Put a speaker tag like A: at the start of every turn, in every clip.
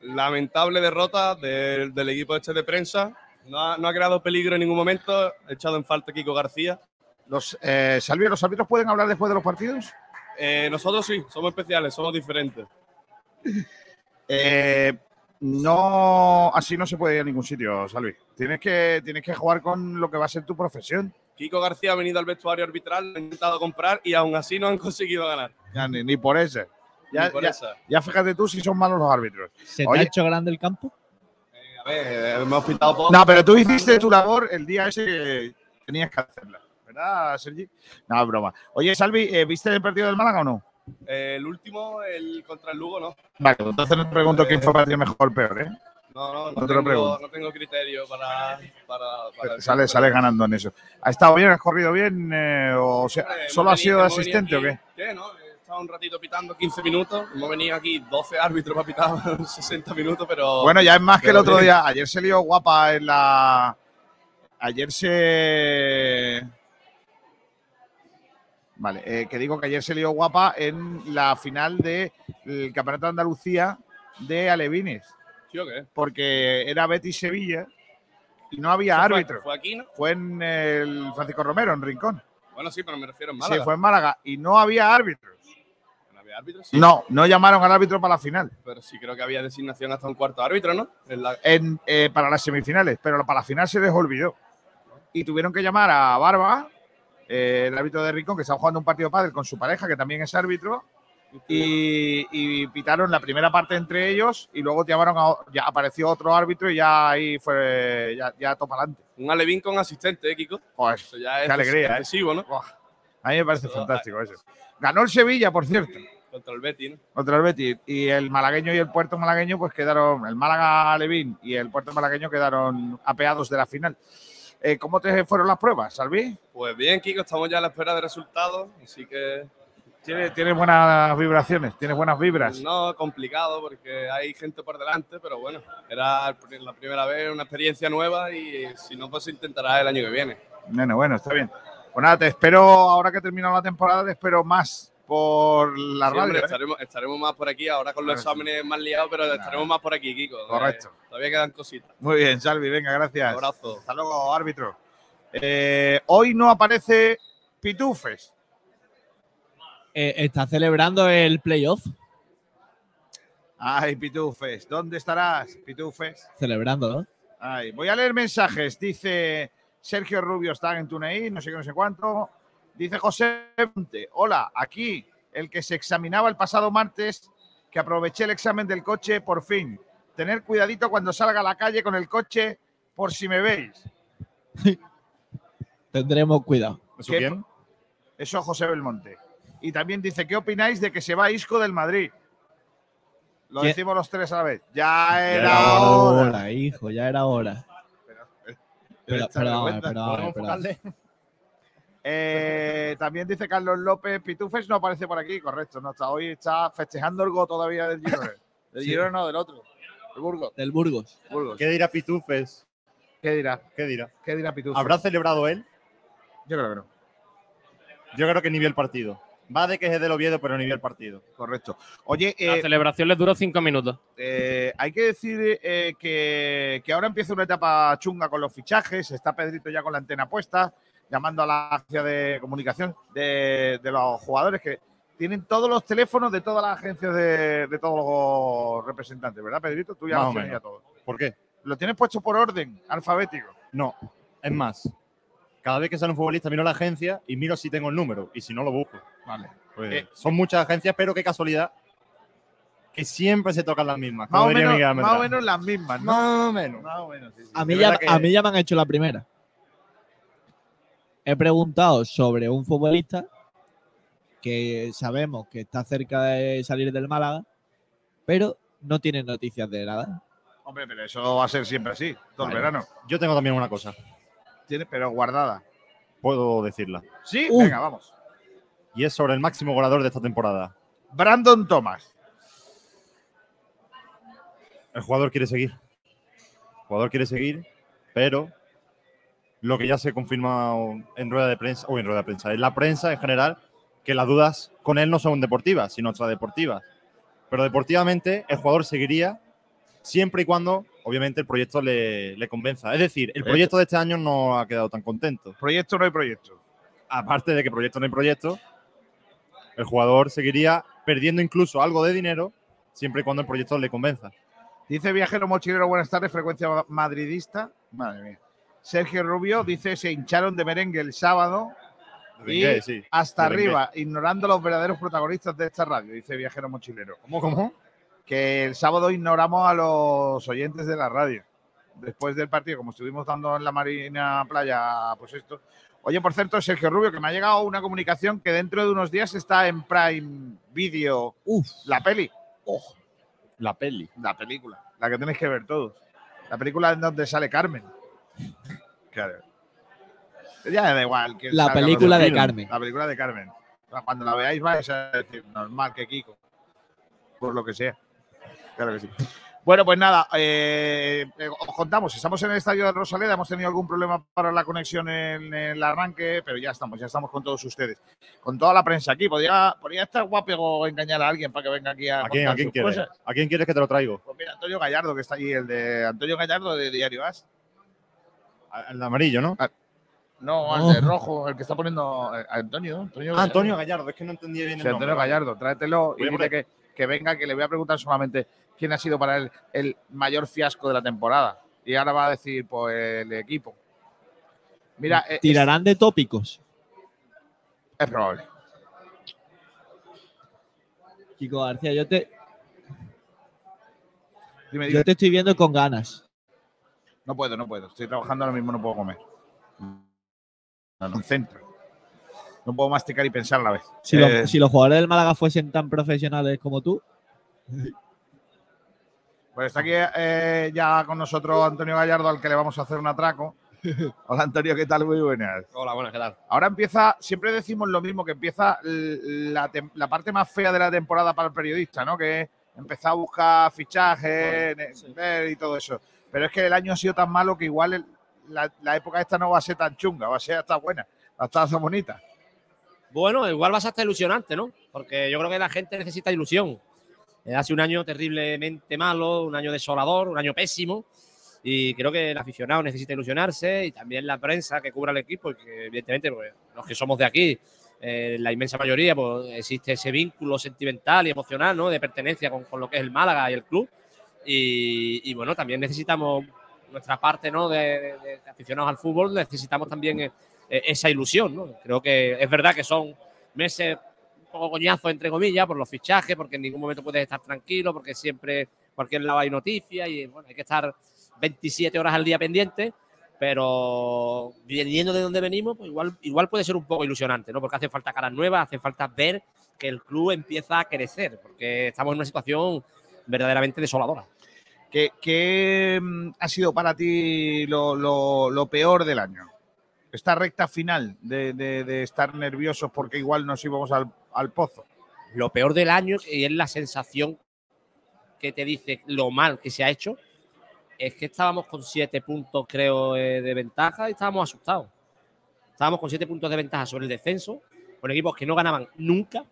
A: lamentable derrota del, del equipo este de prensa. No ha, no ha creado peligro en ningún momento. Ha echado en falta Kiko García.
B: Los, eh, ¿los árbitros pueden hablar después de los partidos?
A: Eh, nosotros sí, somos especiales, somos diferentes.
B: Eh, no, así no se puede ir a ningún sitio, Salvi. Tienes que, tienes que jugar con lo que va a ser tu profesión.
A: Kiko García ha venido al vestuario arbitral, ha intentado comprar y aún así no han conseguido ganar.
B: Ya, ni, ni por ese. Ya, fíjate tú si son malos los árbitros.
C: ¿Se te
B: Oye.
C: ha hecho grande el campo?
A: Eh, a ver, eh, hemos pintado poco.
B: No, pero tú hiciste tu labor el día ese que tenías que hacerla. ¿Verdad, Sergi? No, broma. Oye, Salvi, eh, ¿viste el partido del Málaga o no?
A: Eh, el último, el contra el Lugo, no.
B: Vale, entonces no te pregunto quién fue para ti mejor o peor, ¿eh?
A: No, no, no,
B: No te lo
A: tengo,
B: pregunto.
A: no tengo criterio para. para, para
B: Sale, sale ganando en eso. ¿Ha estado bien? ¿Has corrido bien? eh, o sea, ¿Solo has sido de asistente o qué?
A: ¿Qué? No, estado un ratito pitando 15 minutos. Hemos venido aquí 12 árbitros para pitar 60 minutos, pero.
B: Bueno, ya es más que el otro
A: bien.
B: día. Ayer se lió guapa en la. Ayer se. Vale, eh, que digo que ayer se lió guapa en la final del Campeonato de Andalucía de Alevines,
A: ¿Sí o qué?
B: porque era Betis Sevilla y no había
A: fue-
B: árbitro.
A: Fue aquí, ¿no?
B: Fue en el Francisco Romero, en Rincón.
A: Bueno, sí, pero me refiero en Málaga.
B: Sí, fue en Málaga y no había árbitros.
A: Sí.
B: No, no llamaron al árbitro para la final.
A: Pero sí creo que había designación hasta un cuarto árbitro, ¿no? En la-
B: en, eh, para las semifinales, pero para la final se les olvidó. Y tuvieron que llamar a Barba, eh, el árbitro de Rincón, que estaba jugando un partido padre con su pareja, que también es árbitro, y, y pitaron la primera parte entre ellos y luego llamaron a, ya apareció otro árbitro y ya ahí fue, ya, ya topa adelante.
A: Un Alevín con asistente, ¿eh, Kiko? Eso ya es
B: Qué alegría, ¿eh? a mí me parece
A: Eso,
B: fantástico eso. Ganó el Sevilla, por cierto,
A: Contra el Betis, ¿no?
B: contra el Betis, y el malagueño y el puerto malagueño pues quedaron, el Málaga Levín y el puerto malagueño quedaron apeados de la final. Eh, ¿Cómo te fueron las pruebas, Salvi?
A: Pues bien, Kiko, estamos ya a la espera de resultados, así que
B: Tienes, tienes buenas vibraciones, tienes buenas vibras.
A: no complicado porque hay gente por delante, pero bueno, era la primera vez, una experiencia nueva y si no, pues se intentará el año que viene.
B: Bueno, bueno, está bien. Pues nada, te espero, ahora que ha terminado la temporada, te espero más por la radio.
A: hombre,
B: ¿eh?
A: estaremos, estaremos más por aquí, ahora con los exámenes más liados, pero estaremos más por aquí, Kiko.
B: Correcto.
A: Eh, todavía quedan cositas.
B: Muy bien, Salvi, venga,
A: Un
B: gracias.
A: abrazo.
B: Hasta luego, árbitro. Eh, hoy no aparece Pitufes.
C: Eh, está celebrando el playoff.
B: Ay, Pitufes, ¿dónde estarás, Pitufes?
C: Celebrando, ¿no?
B: Ay, voy a leer mensajes. Dice Sergio Rubio está en Tuneí, no sé qué, no sé cuánto. Dice José Monte, hola, aquí el que se examinaba el pasado martes, que aproveché el examen del coche por fin. Tener cuidadito cuando salga a la calle con el coche por si me veis.
C: Tendremos cuidado.
D: ¿Eso
B: ¿Qué?
D: quién?
B: Eso José Belmonte. Y también dice, ¿qué opináis de que se va Isco del Madrid? Lo decimos los tres a la vez. Ya era,
D: era
B: hora.
C: hijo, ya era hora. Pero,
B: Esta
C: perdón,
B: vergüenza.
C: perdón,
D: ¿Podemos
C: perdón.
D: enfocarle?
B: Eh, también dice Carlos López, Pitufes no aparece por aquí, correcto, no está hoy, está festejando el gol todavía del Girona. Del
C: Sí.
B: Girona no, del otro. El Burgos.
C: Del Burgos.
B: Burgos.
D: ¿Qué dirá Pitufes?
B: ¿Qué dirá?
D: ¿Qué dirá?
B: ¿Qué dirá Pitufes?
D: ¿Habrá celebrado él?
B: Yo creo que no.
D: Yo creo que ni vio el partido. Va de que es del Oviedo, pero ni vio el partido.
B: Correcto. Oye,
E: La
B: eh,
E: celebración les duró cinco minutos.
B: eh, hay que decir eh, que, que ahora empieza una etapa chunga con los fichajes. Está Pedrito ya con la antena puesta, llamando a la agencia de comunicación de, de los jugadores que tienen todos los teléfonos de todas las agencias de, de todos los representantes, ¿verdad, Pedrito? Tú ya los tienes ya todos.
D: ¿Por qué?
B: Lo tienes puesto por orden alfabético.
D: No. Es más, cada vez que sale un futbolista miro la agencia y miro si tengo el número. Y si no, lo busco.
B: Vale.
D: Pues,
B: Eh.
D: son muchas agencias, pero qué casualidad que siempre se tocan las mismas.
B: Más o, menos, más o menos las mismas, ¿no?
D: Más o menos.
B: Más o menos, sí, sí.
C: A mí, ya,
D: que-
C: a mí ya me han hecho la primera. He preguntado sobre un futbolista que sabemos que está cerca de salir del Málaga, pero no tiene noticias de nada.
B: Hombre, pero eso va a ser siempre así, todo el
D: Vale.
B: verano.
D: Yo tengo también una cosa.
B: Tiene, pero guardada.
D: Puedo decirla.
B: Sí,
C: Uh.
B: venga, vamos.
D: Y es sobre el máximo goleador de esta temporada.
B: Brandon Thomas.
D: El jugador quiere seguir. El jugador quiere seguir, pero lo que ya se confirma en rueda de prensa, o en rueda de prensa, en la prensa en general, que las dudas con él no son deportivas, sino extradeportivas. Pero deportivamente el jugador seguiría siempre y cuando, obviamente, el proyecto le, le convenza. Es decir, el
B: Proyecto.
D: de este año no ha quedado tan contento.
B: Proyecto no hay proyecto.
D: Aparte de que proyecto no hay proyecto, el jugador seguiría perdiendo incluso algo de dinero siempre y cuando el proyecto le convenza.
B: Dice Viajero Mochilero, buenas tardes, frecuencia ma- madridista. Madre mía. Sergio Rubio dice, se hincharon de merengue el sábado y
D: sí.
B: hasta arriba, ignorando los verdaderos protagonistas de esta radio, dice Viajero Mochilero.
D: ¿Cómo, cómo?
B: Que el sábado ignoramos a los oyentes de la radio. Después del partido, como estuvimos dando en la Marina Playa, pues esto. Oye, por cierto, Sergio Rubio, que me ha llegado una comunicación que dentro de unos días está en Prime Video
C: Uf,
B: la peli.
D: La peli.
B: La película, la que tenéis que ver todos. La película en donde sale Carmen. Claro. Ya da igual. que
C: la película de. Carmen.
B: La película de Carmen. Cuando la veáis vais a decir, normal que Kiko. Por lo que sea. Claro que sí. Bueno, pues nada, eh, eh, os contamos, estamos en el estadio de Rosaleda, hemos tenido algún problema para la conexión en el arranque, pero ya estamos, ya estamos con todos ustedes, con toda la prensa aquí. Podría, podría estar guapo engañar a alguien para que venga aquí a,
D: ¿A quién, a quieres? ¿A quién quieres que te lo traigo?
B: Pues mira, Antonio Gallardo, que está allí, el de Antonio Gallardo de Diario As.
D: El de amarillo, ¿no?
B: No,
C: No.
B: el de rojo, el que está poniendo eh, Antonio. Antonio,
D: Ah, Antonio Gallardo, es que no entendía bien
B: Sí,
D: el
B: Antonio
D: nombre.
B: Gallardo, tráetelo y
D: Voy
B: dile que, que venga, que le voy a preguntar solamente quién ha sido para él el mayor fiasco de la temporada. Y ahora va a decir, pues, el equipo. Mira, eh, es,
C: tirarán de tópicos.
B: es probable.
C: Kiko García, yo te,
B: Dime,
C: yo te estoy viendo con ganas.
B: No puedo, no puedo. Estoy trabajando ahora mismo, no puedo comer. No, no, centro. No puedo masticar y pensar a la vez.
C: Si,
B: Eh,
C: los, si los jugadores del Málaga fuesen tan profesionales como tú,
B: Pues está aquí eh, ya con nosotros Antonio Gallardo, al que le vamos a hacer un atraco. Hola Antonio, ¿qué tal? Muy buenas.
A: Hola, buenas, ¿qué tal?
B: Ahora empieza, siempre decimos lo mismo, que empieza la, parte más fea de la temporada para el periodista, ¿no? Que es empezar a buscar fichajes y todo eso. Pero es que el año ha sido tan malo que igual el- la, la época esta no va a ser tan chunga, va a ser hasta buena, va a hasta bonita.
E: Bueno, igual vas a estar ilusionante, ¿no? Porque yo creo que la gente necesita ilusión. Eh, Hace un año terriblemente malo, un año desolador, un año pésimo. Y creo que el aficionado necesita ilusionarse y también la prensa que cubra el equipo, que evidentemente pues, los que somos de aquí, eh, la inmensa mayoría, pues existe ese vínculo sentimental y emocional, ¿no? De pertenencia con, con lo que es el Málaga y el club. Y, bueno, también necesitamos nuestra parte, ¿no? De, aficionados al fútbol, necesitamos también eh, eh, esa ilusión, ¿no? Creo que es verdad que son meses un poco coñazos, entre comillas, por los fichajes, porque en ningún momento puedes estar tranquilo, porque siempre, cualquier lado hay noticias y bueno, hay que estar 27 horas al día pendiente, pero viniendo de donde venimos, pues igual, igual puede ser un poco ilusionante, ¿no? Porque hace falta caras nuevas, hace falta ver que el club empieza a crecer, porque estamos en una situación verdaderamente desoladora.
B: ¿Qué, mm, ha sido para ti lo, peor del año? Esta recta final de estar nerviosos porque igual nos íbamos al, al pozo.
E: lo peor del año y es la sensación que te dice lo mal que se ha hecho es que estábamos con siete puntos creo eh, de ventaja y estábamos asustados estábamos con siete puntos de ventaja sobre el descenso con equipos que no ganaban nunca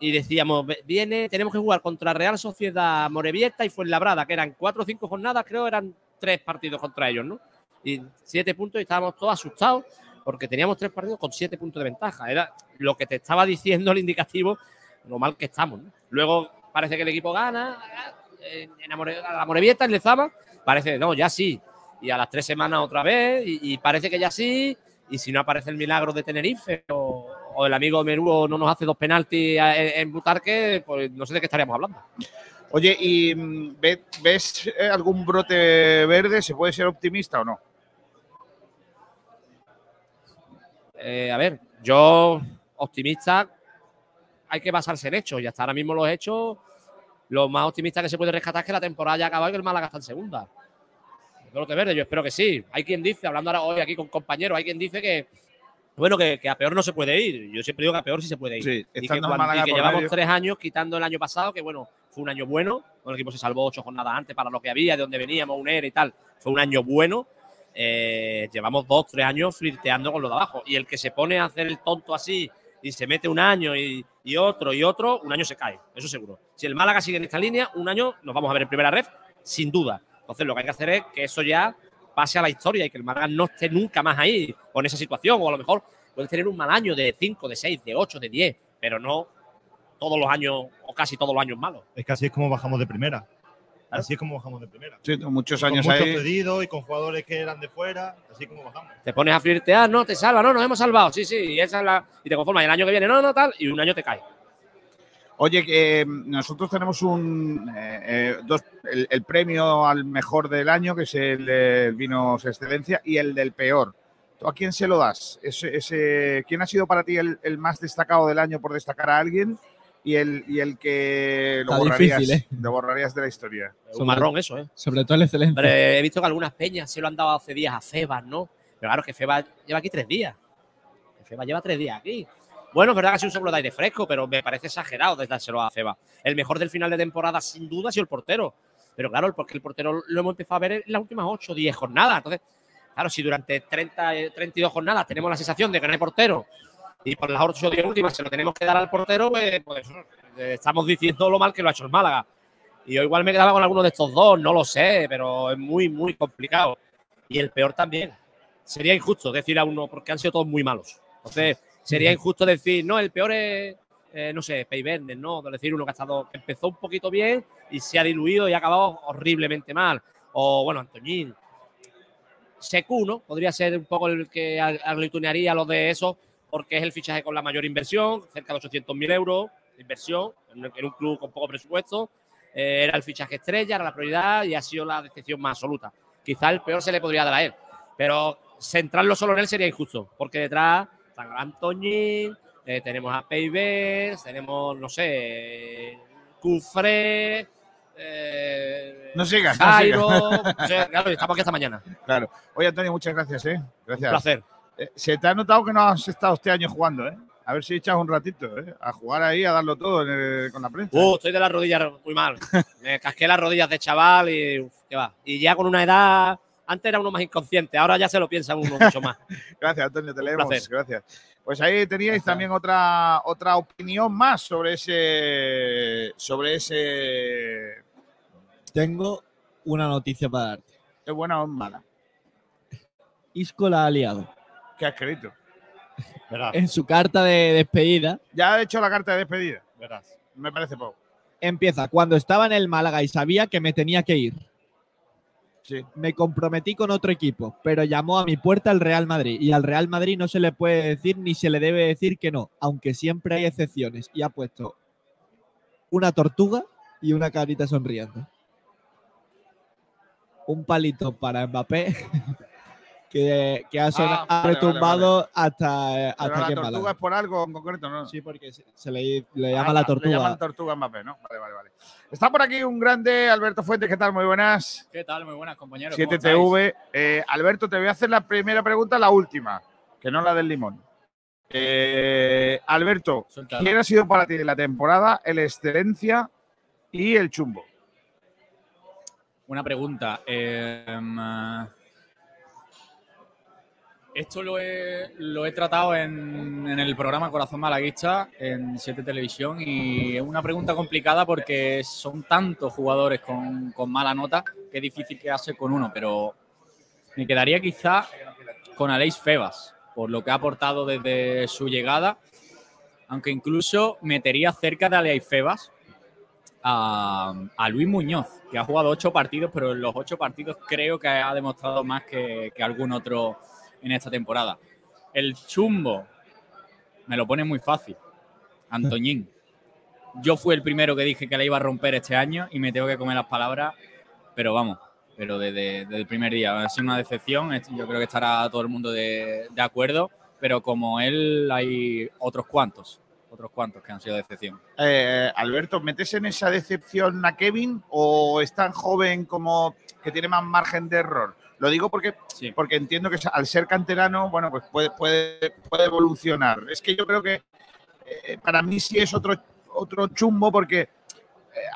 E: y decíamos "Ve- viene tenemos que jugar contra Real Sociedad Morevieta y Fuenlabrada que eran cuatro o cinco jornadas creo eran tres partidos contra ellos no y siete puntos y estábamos todos asustados porque teníamos tres partidos con siete puntos de ventaja era lo que te estaba diciendo el indicativo lo mal que estamos. ¿no? Luego parece que el equipo gana, en la Morevieta, en Lezama, parece, no, ya sí. Y a las tres semanas otra vez, y, y parece que ya sí. Y si no aparece el milagro de Tenerife o, o el amigo Meruo no nos hace dos penaltis en, Butarque, pues no sé de qué estaríamos hablando.
B: Oye, ¿y mm, ve- ves eh, algún brote verde? ¿Se puede ser optimista o no?
E: Eh, a ver, yo optimista, hay que basarse en hechos. Y hasta ahora mismo los hechos, lo más optimista que se puede rescatar es que la temporada ya ha acabado y que el Málaga está en segunda. Brote verde, yo espero que sí. Hay quien dice, hablando ahora hoy aquí con compañeros, hay quien dice que, bueno, que, que a peor no se puede ir. Yo siempre digo que a peor sí se puede ir.
B: Sí,
E: y que, cuando- y llevamos
B: medio.
E: tres años quitando el año pasado, que bueno, fue un año bueno. El equipo se salvó ocho jornadas antes para lo que había, de donde veníamos, un ERE y tal. Fue un año bueno. Eh, llevamos dos, tres años flirteando con lo de abajo. Y el que se pone a hacer el tonto así y se mete un año y, y otro y otro, un año se cae, eso seguro. Si el Málaga sigue en esta línea, un año nos vamos a ver en primera red, sin duda. Entonces lo que hay que hacer es que eso ya pase a la historia y que el Málaga no esté nunca más ahí o en esa situación. O a lo mejor puede tener un mal año de 5, de 6, de 8, de 10, pero no todos los años o casi todos los años malos.
D: Es que así es como bajamos de primera. Así es como bajamos de primera.
B: Sí, muchos
D: Y con
B: años
D: muchos
B: ahí.
D: pedidos y con jugadores que eran de fuera. Así es como bajamos.
E: Te pones a flirtear, no, te salva, no, nos hemos salvado, sí, sí, y esa es la. Y te conformas, y el año que viene, no, no, tal, y un año te cae.
B: Oye, que eh, nosotros tenemos un eh, eh, dos, el, el premio al mejor del año, que es el del Vinos Excelencia, y el del peor. ¿Tú a quién se lo das? Ese, ese- ¿Quién ha sido para ti el, el más destacado del año por destacar a alguien? Y el, y el que lo
C: Está
B: borrarías,
C: difícil, ¿eh?
B: lo borrarías de la historia.
E: Es un marrón eso, ¿eh?
C: Sobre todo el excelente.
E: Hombre, he visto que algunas peñas se lo han dado hace días a Febas, ¿no? Pero claro, que Febas lleva aquí tres días. Febas lleva tres días aquí. Bueno, es verdad que ha sido un de fresco, pero me parece exagerado de dárselo a Febas. El mejor del final de temporada, sin duda, ha sido el portero. Pero claro, porque el portero lo hemos empezado a ver en las últimas 8 o 10 jornadas. Entonces, claro, si durante 30, eh, 32 jornadas tenemos la sensación de que no hay portero y por las 8 o 10 últimas se lo tenemos que dar al portero, pues, pues, eh, estamos diciendo lo mal que lo ha hecho el Málaga. Y yo igual me quedaba con alguno de estos dos, no lo sé, pero es muy, muy complicado. Y el peor también. Sería injusto decir a uno, porque han sido todos muy malos. Entonces, sería injusto decir, no, el peor es, eh, no sé, Pay Bender, ¿no? De decir uno que ha estado, que empezó un poquito bien y se ha diluido y ha acabado horriblemente mal. O, bueno, Antoñín. Secu, ¿no? Podría ser un poco el que ag- aglutinaría lo de eso, porque es el fichaje con la mayor inversión, cerca de 800.000 euros de inversión, en un- en un club con poco presupuesto. Eh, era el fichaje estrella, era la prioridad y ha sido la decepción más absoluta. Quizá el peor se le podría dar a él, pero centrarlo solo en él sería injusto, porque detrás Antoñín, eh, tenemos a Peibes, tenemos, no sé, Cufré, eh,
B: No sigas, no
E: Jairo.
B: sigas.
E: o sea, claro, estamos aquí hasta mañana.
B: Claro. Oye, Antonio, muchas gracias, ¿eh?
E: Un
B: Gracias.
E: placer.
B: Eh, se te ha notado que no has estado este año jugando, ¿eh? A ver si echas un ratito, ¿eh? A jugar ahí, a darlo todo en el- con la prensa.
E: Uh, estoy de las rodillas muy mal. Me casqué las rodillas de chaval y uf, qué va. Y ya con una edad, antes era uno más inconsciente, ahora ya se lo piensa uno mucho más.
B: Gracias, Antonio, te leemos.
E: placer.
B: Gracias. Pues ahí teníais también otra, otra opinión más sobre ese. Sobre ese.
C: Tengo una noticia para darte.
B: ¿Es buena o es mala?
C: Isco la ha liado.
B: ¿Qué has escrito?
D: Verás,
C: En su carta de despedida
B: Ya ha hecho la carta de despedida.
D: verás.
B: Me parece poco.
C: empieza cuando estaba en el Málaga y sabía que me tenía que ir. Me comprometí con otro equipo, pero llamó a mi puerta el Real Madrid y al Real Madrid no se le puede decir ni se le debe decir que no, aunque siempre hay excepciones y ha puesto una tortuga y una carita sonriente. Un palito para Mbappé que, que ha,
B: Ah, vale,
C: retumbado hasta,
B: Pero
C: hasta
B: la
C: aquí en
B: tortuga es por algo en concreto, ¿no?
C: Sí, porque se, se le, le
B: Ah,
C: llama la
B: Le
C: tortuga.
B: llaman tortuga Mbappé, ¿no? Vale, vale, vale. Está por aquí un grande Alberto Fuentes. ¿Qué tal? Muy buenas.
F: ¿Qué tal? Muy buenas, compañeros. ¿cómo
B: 7TV. Eh, Alberto, te voy a hacer la primera pregunta, la última, que no la del limón. Eh, Alberto. ¿quién ha sido para ti de la temporada el excelencia y el chumbo?
F: Una pregunta. eh, esto lo he, lo he tratado en, en el programa Corazón Malaguista en 7 Televisión y es una pregunta complicada porque son tantos jugadores con, con mala nota que es difícil quedarse con uno, pero me quedaría quizá con Aleix Febas por lo que ha aportado desde su llegada, aunque incluso metería cerca de Aleix Febas a, Luis Muñoz, que ha jugado ocho partidos, pero en los ocho partidos creo que ha demostrado más que, que algún otro en esta temporada. El chumbo me lo pone muy fácil. Antoñín. Yo fui el primero que dije que la iba a romper este año y me tengo que comer las palabras, pero vamos, pero desde, el primer día. Ha sido una decepción, yo creo que estará todo el mundo de, de acuerdo, pero como él hay otros cuantos, otros cuantos que han sido decepción.
B: Eh, Alberto, ¿metes en esa decepción a Kevin o es tan joven como que tiene más margen de error? Lo digo porque,
F: Sí.
B: porque entiendo que al ser canterano, bueno, pues puede, puede, puede evolucionar. Es que yo creo que eh, para mí sí es otro, otro chumbo porque eh,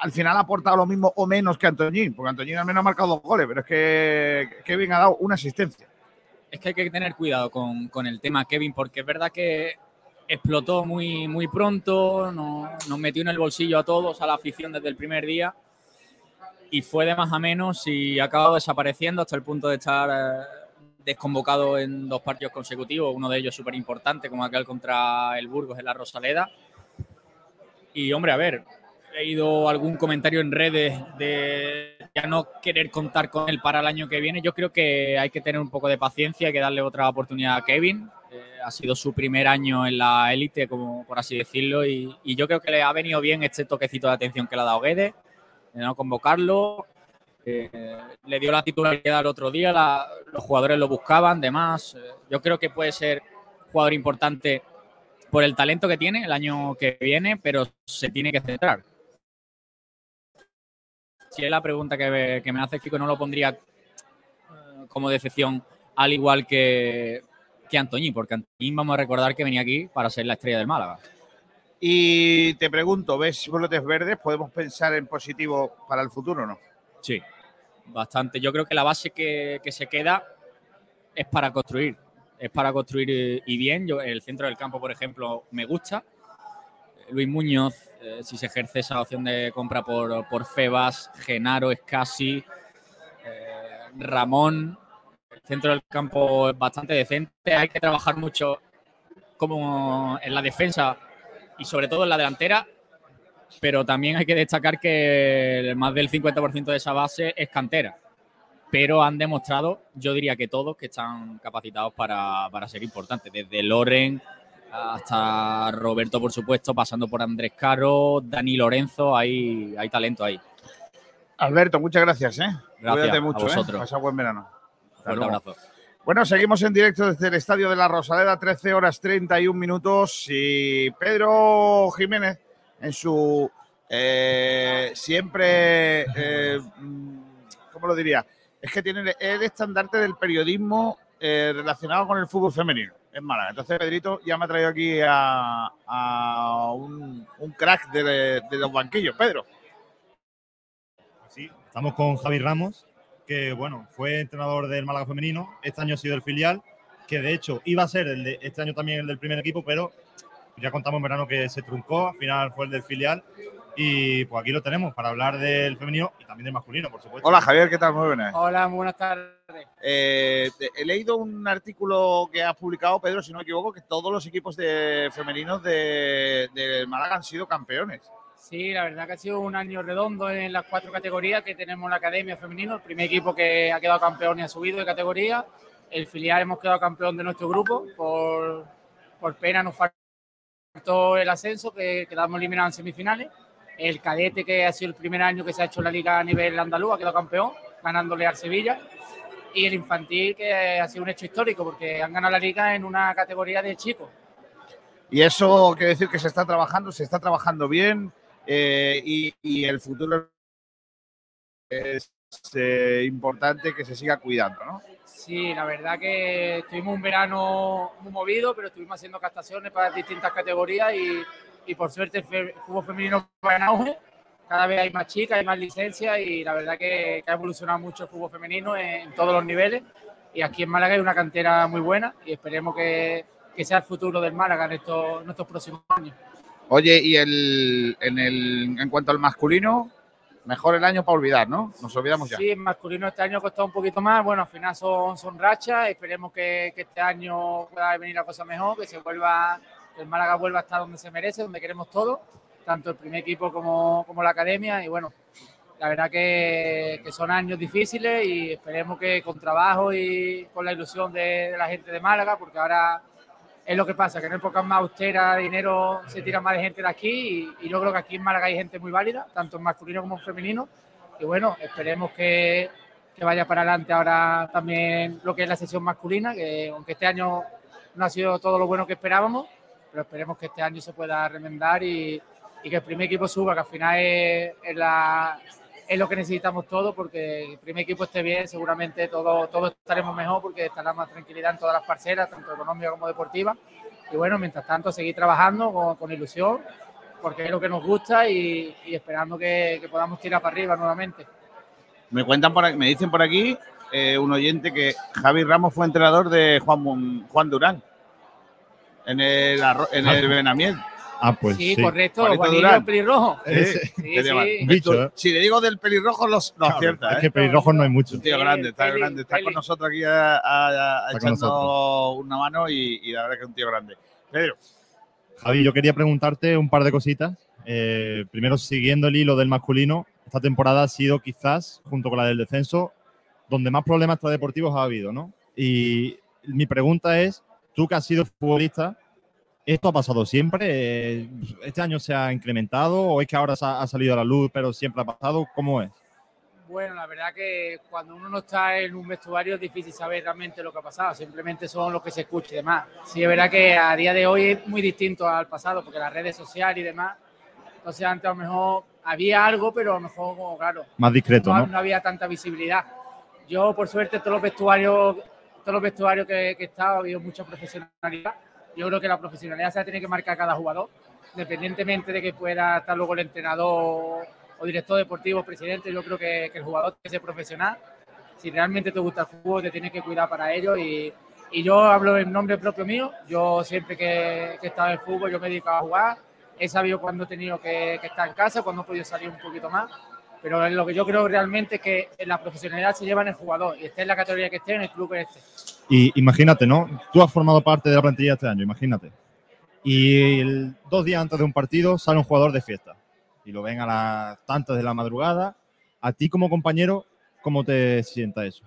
B: al final ha aportado lo mismo o menos que Antoñín, porque Antoñín al menos ha marcado dos goles, pero es que Kevin ha dado una asistencia.
F: Es que hay que tener cuidado con, con el tema Kevin, porque es verdad que explotó muy, muy pronto, no- nos metió en el bolsillo a todos, a la afición desde el primer día. Y fue de más a menos y ha acabado desapareciendo hasta el punto de estar eh, desconvocado en dos partidos consecutivos, uno de ellos súper importante, como aquel contra el Burgos en la Rosaleda. Y hombre, a ver, he leído algún comentario en redes de ya no querer contar con él para el año que viene. Yo creo que hay que tener un poco de paciencia, hay que darle otra oportunidad a Kevin. Eh, ha sido su primer año en la élite, como por así decirlo, y, y yo creo que le ha venido bien este toquecito de atención que le ha dado Guedes, de no convocarlo. Eh, le dio la titularidad el otro día, la- los jugadores lo buscaban, demás. Eh, yo creo que puede ser jugador importante por el talento que tiene el año que viene, pero se tiene que centrar. Si es la pregunta que me, hace Kiko, no lo pondría eh, como decepción, al igual que, que Antoñín, porque Antoñín vamos a recordar que venía aquí para ser la estrella del Málaga.
B: Y te pregunto, ¿ves brotes verdes? ¿Podemos pensar en positivo para el futuro o no?
F: Sí, bastante. Yo creo que la base que, que se queda es para construir. Es para construir y bien. Yo, el centro del campo, por ejemplo, me gusta. Luis Muñoz, eh, si se ejerce esa opción de compra por, por Febas, Genaro, Escasi, eh, Ramón. El centro del campo es bastante decente. Hay que trabajar mucho como en la defensa y sobre todo en la delantera pero también hay que destacar que más del 50% de esa base es cantera. Pero han demostrado, yo diría que todos, que están capacitados para, para ser importantes. Desde Loren hasta Roberto, por supuesto, pasando por Andrés Caro, Dani Lorenzo, hay, hay talento ahí.
B: Alberto, muchas gracias, ¿eh?
F: Gracias
B: Cuídate
F: a
B: mucho,
F: vosotros.
B: ¿eh? Pasa buen verano. Hasta luego.
F: abrazo.
B: Bueno, seguimos en directo desde el Estadio de la Rosaleda, 13 horas 31 minutos. Y Pedro Jiménez, en su eh, siempre, eh, mm, ¿cómo lo diría? Es que tiene el estandarte del periodismo eh, relacionado con el fútbol femenino en Málaga. Entonces, Pedrito ya me ha traído aquí a, un crack de, de los banquillos. Pedro.
D: Sí, estamos con Javi Ramos, que bueno, fue entrenador del Málaga femenino, este año ha sido el filial, que de hecho iba a ser el de este año también el del primer equipo, pero ya contamos en verano que se truncó, al final fue el del filial. Y pues aquí lo tenemos para hablar del femenino y también del masculino, por supuesto.
B: Hola, Javier, ¿qué tal? Muy buenas.
G: Hola, muy buenas tardes.
B: Eh, he leído un artículo que has publicado, Pedro, si no me equivoco, que todos los equipos de femeninos de, de Málaga han sido campeones.
G: Sí, la verdad que ha sido un año redondo en las cuatro categorías que tenemos en la Academia Femenino. El primer equipo que ha quedado campeón y ha subido de categoría. El filial hemos quedado campeón de nuestro grupo. Por, por pena nos faltó el ascenso, que quedamos eliminados en semifinales. El cadete, que ha sido el primer año que se ha hecho la liga a nivel andaluz, ha quedado campeón, ganándole al Sevilla. Y el infantil, que ha sido un hecho histórico, porque han ganado la liga en una categoría de chicos.
B: Y eso quiere decir que se está trabajando, se está trabajando bien eh, y, y el futuro es eh, importante que se siga cuidando, ¿no?
G: Sí, la verdad que estuvimos un verano muy movido, pero estuvimos haciendo captaciones para distintas categorías y, y por suerte el fútbol femenino va en auge. Cada vez hay más chicas, hay más licencias y la verdad que, que ha evolucionado mucho el fútbol femenino en, en todos los niveles. Y aquí en Málaga hay una cantera muy buena y esperemos que, que sea el futuro del Málaga en estos, en estos próximos años.
B: Oye, y el, en, el, en cuanto al masculino, mejor el año para olvidar, ¿no? Nos olvidamos ya.
G: Sí, el masculino este año costado un poquito más. Bueno, al final son, son rachas. Esperemos que, este año pueda venir la cosa mejor, que se vuelva, el Málaga vuelva a estar donde se merece, donde queremos todos, tanto el primer equipo como, como la academia. Y bueno, la verdad que, que son años difíciles y esperemos que con trabajo y con la ilusión de la gente de Málaga, porque ahora es lo que pasa, que en épocas más austeras, dinero, se tira más de gente de aquí y, y yo creo que aquí en Málaga hay gente muy válida, tanto en masculino como en femenino. Y bueno, esperemos que, que vaya para adelante ahora también lo que es la sesión masculina, que aunque este año no ha sido todo lo bueno que esperábamos, pero esperemos que este año se pueda remendar y, y que el primer equipo suba, que al final es, es la, es lo que necesitamos todos, porque el primer equipo esté bien, seguramente todos todos estaremos mejor, porque estará más tranquilidad en todas las parcelas, tanto económica como deportiva. Y bueno, mientras tanto, seguir trabajando con, con ilusión, porque es lo que nos gusta y, y esperando que, que podamos tirar para arriba nuevamente.
B: Me cuentan por aquí- me dicen por aquí eh, un oyente que Javi Ramos fue entrenador de Juan, Juan Durán en el, en el Benamiel.
D: Ah, pues
G: sí,
D: sí.
G: correcto,
B: Juanito
G: Juanillo
B: Durán.
G: el pelirrojo.
D: Ese.
G: Sí,
B: Qué
G: sí.
B: mal.
D: Un bicho, ¿eh?
B: Si le digo del pelirrojo, los, los
D: Claro,
B: acierta,
D: es
B: ¿eh?
D: que pelirrojos no hay mucho.
B: Un tío grande, está
G: Peli,
B: grande. Está
G: Peli.
B: con nosotros aquí a- a- a-
D: Está con
B: echando una mano y, y la verdad que es un tío grande. Pedro,
D: Javi, yo quería preguntarte un par de cositas. Eh, primero, siguiendo el hilo del masculino, esta temporada ha sido quizás, junto con la del descenso, donde más problemas extradeportivos ha habido, ¿no? Y mi pregunta es, tú que has sido futbolista, ¿esto ha pasado siempre? ¿Este año se ha incrementado o es que ahora ha, salido a la luz, pero siempre ha pasado? ¿Cómo es?
G: Bueno, la verdad que cuando uno no está en un vestuario es difícil saber realmente lo que ha pasado, simplemente son lo que se escucha y demás. Sí, es verdad que a día de hoy es muy distinto al pasado, porque las redes sociales y demás, entonces antes a lo mejor había algo, pero a lo mejor, claro,
D: Más discreto,
G: no,
D: ¿no?
G: no había tanta visibilidad. Yo, por suerte, todos los vestuarios, todos los vestuarios que, que he estado, ha habido mucha profesionalidad. Yo creo que la profesionalidad se la tiene que marcar cada jugador, independientemente de que pueda estar luego el entrenador o director deportivo, presidente. Yo creo que, que el jugador tiene que ser profesional. Si realmente te gusta el fútbol, te tienes que cuidar para ello. Y, y yo hablo en nombre propio mío. Yo siempre que, que he estado en fútbol, yo me he dedicado a jugar. He sabido cuándo he tenido que, que estar en casa, cuándo he podido salir un poquito más. Pero lo que yo creo realmente es que la profesionalidad se lleva en el jugador y esté en la categoría que esté, en el club que esté.
D: Y imagínate, ¿no? Tú has formado parte de la plantilla este año, imagínate. Y el- dos días antes de un partido sale un jugador de fiesta. Y lo ven a las tantas de la madrugada. A ti como compañero, ¿cómo te sienta eso?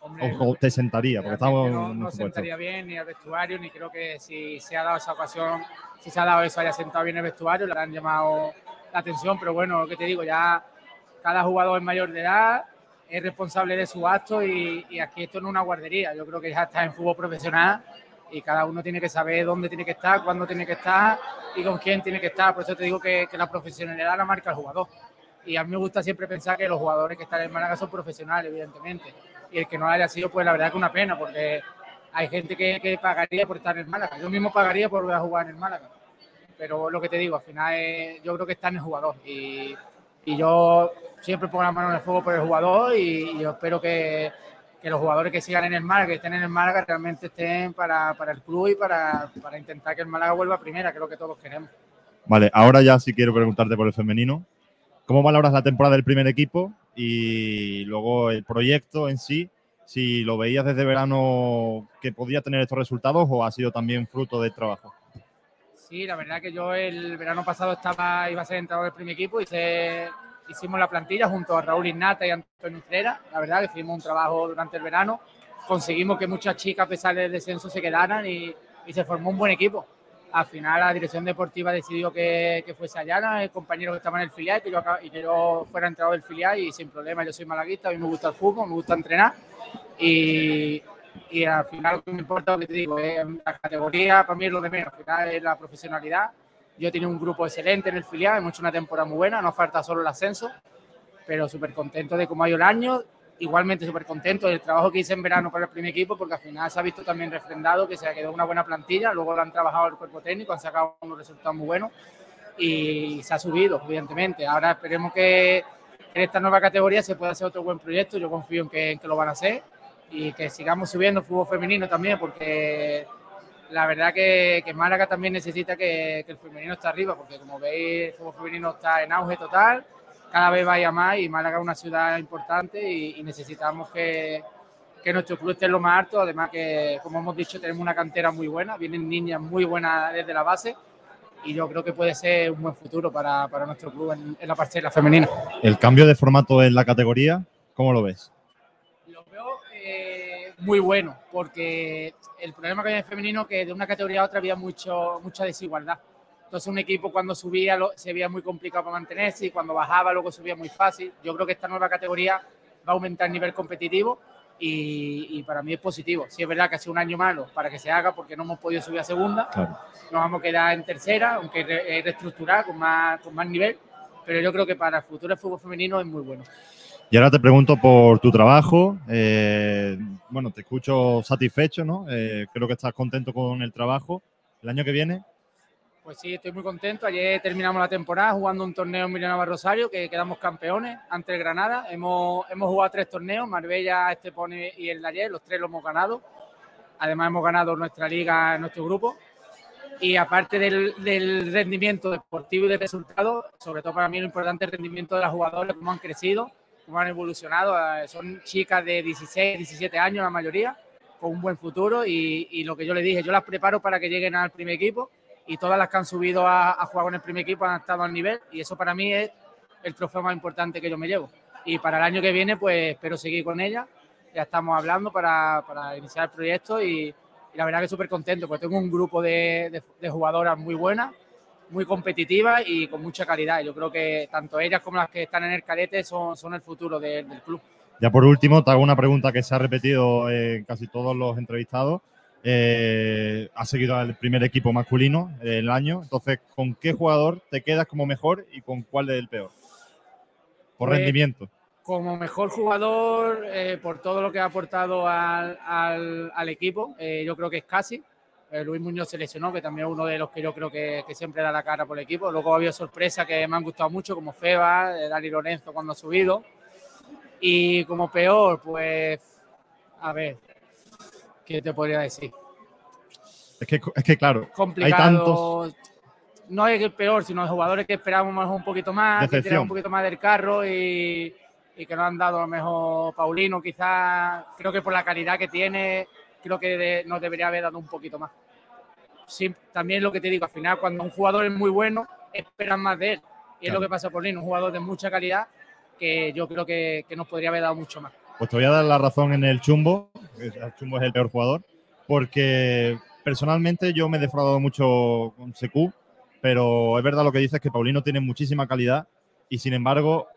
G: Hombre,
D: O, te sentaría, porque estamos
G: no, no sentaría bien ni al vestuario, ni creo que si se ha dado esa ocasión, si se ha dado eso, haya sentado bien el vestuario, le han llamado la atención, pero bueno, que te digo, ya cada jugador es mayor de edad, es responsable de su acto y, aquí esto no es una guardería, yo creo que ya está en fútbol profesional y cada uno tiene que saber dónde tiene que estar, cuándo tiene que estar y con quién tiene que estar, por eso te digo que, la profesionalidad la marca el jugador. Y a mí me gusta siempre pensar que los jugadores que están en Málaga son profesionales, evidentemente. Y el que no haya sido, pues la verdad que una pena, porque hay gente que, pagaría por estar en Málaga. Yo mismo pagaría por volver a jugar en Málaga. Pero lo que te digo, al final es- yo creo que está en el jugador. Y, y yo siempre pongo la mano en el fuego por el jugador y, espero que, los jugadores que sigan en el Málaga, que estén en el Málaga, realmente estén para, el club y para, para intentar que el Málaga vuelva a primera, que es lo que todos queremos.
D: Vale, ahora ya sí quiero preguntarte por el femenino. ¿Cómo valoras la temporada del primer equipo y luego el proyecto en sí? Si lo veías desde verano que podía tener estos resultados o ha sido también fruto del trabajo.
G: Sí, la verdad que yo el verano pasado estaba, iba a ser entrenador del primer equipo y se- hicimos la plantilla junto a Raúl Ignata y Antonio Utrera. La verdad que hicimos un trabajo durante el verano. Conseguimos que muchas chicas, a pesar del descenso, se quedaran y, y se formó un buen equipo. Al final la dirección deportiva decidió que, que fuese Ayana, el compañero que estaba en el filial, que yo, y que yo fuera entrenador del filial y sin problema, yo soy malaguista, a mí me gusta el fútbol, me gusta entrenar y, y al final me importa, lo que te digo, es la categoría, para mí es lo de menos, al final es la profesionalidad. Yo tenido un grupo excelente en el filial, hemos hecho una temporada muy buena, nos falta solo el ascenso, pero súper contento de cómo ha ido el año, igualmente súper contento del trabajo que hice en verano para el primer equipo, porque al final se ha visto también refrendado que se ha quedado una buena plantilla, luego lo han trabajado el cuerpo técnico, han sacado unos resultados muy buenos y se ha subido, evidentemente. Ahora esperemos que en esta nueva categoría se pueda hacer otro buen proyecto, yo confío en que, en que lo van a hacer y que sigamos subiendo fútbol femenino también, porque la verdad que, que Málaga también necesita que, que el femenino esté arriba, porque como veis, el fútbol femenino está en auge total, cada vez vaya más y Málaga es una ciudad importante y, y necesitamos que, que nuestro club esté en lo más alto, además que, como hemos dicho, tenemos una cantera muy buena, vienen niñas muy buenas desde la base y yo creo que puede ser un buen futuro para, para nuestro club en, en la parcela femenina.
D: El cambio de formato en la categoría, ¿cómo lo ves?
G: Muy bueno, porque el problema que hay en femenino es que de una categoría a otra había mucho, mucha desigualdad. Entonces un equipo cuando subía lo- se veía muy complicado para mantenerse y cuando bajaba luego subía muy fácil. Yo creo que esta nueva categoría va a aumentar el nivel competitivo y, y para mí es positivo. Sí es verdad que ha sido un año malo para que se haga porque no hemos podido subir a segunda.
D: Claro.
G: Nos vamos a quedar en tercera, aunque re- eh, reestructurar con más, con más nivel. Pero yo creo que para el futuro del fútbol femenino es muy bueno.
D: Y ahora te pregunto por tu trabajo. eh, bueno, te escucho satisfecho, ¿no? Eh, creo que estás contento con el trabajo. El año que viene,
G: Pues sí, estoy muy contento. Ayer terminamos la temporada jugando un torneo en Villanueva Rosario, que quedamos campeones ante el Granada. Hemos, hemos jugado tres torneos, Marbella, Estepone y el de ayer, los tres los hemos ganado. Además hemos ganado nuestra liga, nuestro grupo. Y aparte del, del rendimiento deportivo y de resultados, sobre todo para mí lo importante es el rendimiento de las jugadoras, cómo han crecido, cómo han evolucionado. Eh, Son chicas de 16, 17 años la mayoría, con un buen futuro y, lo que yo le dije, yo las preparo para que lleguen al primer equipo y todas las que han subido a, jugar con el primer equipo han estado al nivel y eso para mí es el trofeo más importante que yo me llevo. Y para el año que viene, pues espero seguir con ella. Ya estamos hablando para, iniciar el proyecto y, la verdad que súper contento, porque tengo un grupo de- de jugadoras muy buenas, muy competitivas y con mucha calidad. Yo creo que tanto ellas como las que están en el cadete son, son el futuro de- del club.
D: Ya por último, te hago una pregunta que se ha repetido en casi todos los entrevistados. Eh, has seguido al primer equipo masculino del año. Entonces, ¿con qué jugador te quedas como mejor y con cuál es el peor? Por
G: Pues,
D: rendimiento.
G: Como mejor jugador, eh, por todo lo que ha aportado al, al- al equipo, eh, yo creo que es casi. Eh, Luis Muñoz se lesionó, que también es uno de los que yo creo que, que siempre da la cara por el equipo. Luego ha habido sorpresas que me han gustado mucho, como Feba, eh, Dani Lorenzo cuando ha subido. Y como peor, pues, a ver, ¿qué te podría decir?
D: Es que, es que claro, hay
G: complicado.
D: tantos.
G: No es el peor, sino los jugadores que esperábamos un poquito más, que
D: Decepción.
G: tiran un poquito más del carro y, y que no han dado a lo mejor Paulino, quizás, creo que por la calidad que tiene, creo que de- nos debería haber dado un poquito más. Sí, también lo que te digo, al final, cuando un jugador es muy bueno, esperan más de él. Y es
D: Claro.
G: lo que pasa por Paulino, un jugador de mucha calidad que yo creo que, que nos podría haber dado mucho más.
D: Pues te voy a dar la razón en el Chumbo. El Chumbo es el peor jugador. Porque personalmente yo me he defraudado mucho con Secu. Pero es verdad lo que dices que Paulino tiene muchísima calidad. Y sin embargo,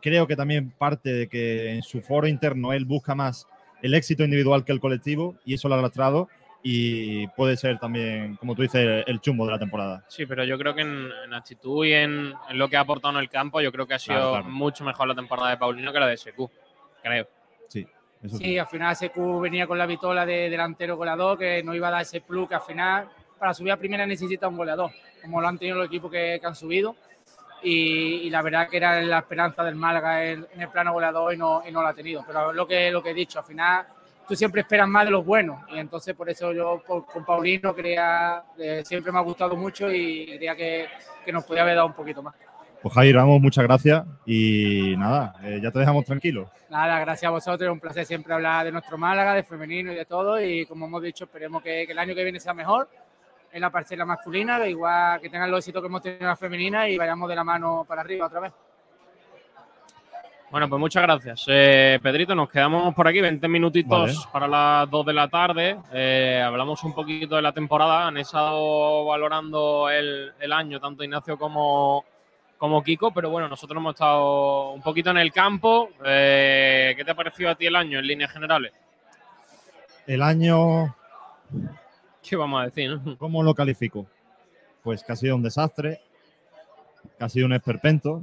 D: creo que también parte de que en su foro interno él busca más el éxito individual que el colectivo. Y eso lo ha lastrado. Y puede ser también, como tú dices, el chumbo de la temporada.
H: Sí, pero yo creo que en, en actitud y en, en lo que ha aportado en el campo, yo creo que ha sido
D: Claro, claro.
H: mucho mejor la temporada de Paulino que la de SQ. Creo.
D: Eso
G: Sí, al final SQ venía con la vitola de delantero goleador, que no iba a dar ese plus que al final para subir a primera necesita un goleador, como lo han tenido los equipos que, que han subido. Y, y la verdad que era la esperanza del Málaga en, en el plano goleador y no, y no lo ha tenido. Pero lo que, lo que he dicho, al final tú siempre esperas más de los buenos. Y entonces por eso yo por- con Paulino creía, eh, siempre me ha gustado mucho y creía que, que nos podía haber dado un poquito más.
D: Pues Jair Ramos, muchas gracias. Y nada, eh, ya te dejamos tranquilo.
G: Nada, gracias a vosotros. Un placer siempre hablar de nuestro Málaga, de femenino y de todo. Y como hemos dicho, esperemos que, que el año que viene sea mejor en la parcela masculina, que igual que tengan los éxitos que hemos tenido en la femenina y vayamos de la mano para arriba otra vez.
H: Bueno, pues muchas gracias. Eh, Pedrito, nos quedamos por aquí 20 minutitos
D: Vale.
H: para las 2 de la tarde. Eh, hablamos un poquito de la temporada. Han estado valorando el, el año, tanto Ignacio como, como Kiko, pero bueno, nosotros hemos estado un poquito en el campo. Eh, ¿Qué te ha parecido a ti el año en líneas generales?
D: El año,
H: ¿Qué vamos a decir? no?
D: ¿cómo lo califico? Pues que ha sido un desastre, que ha sido un esperpento,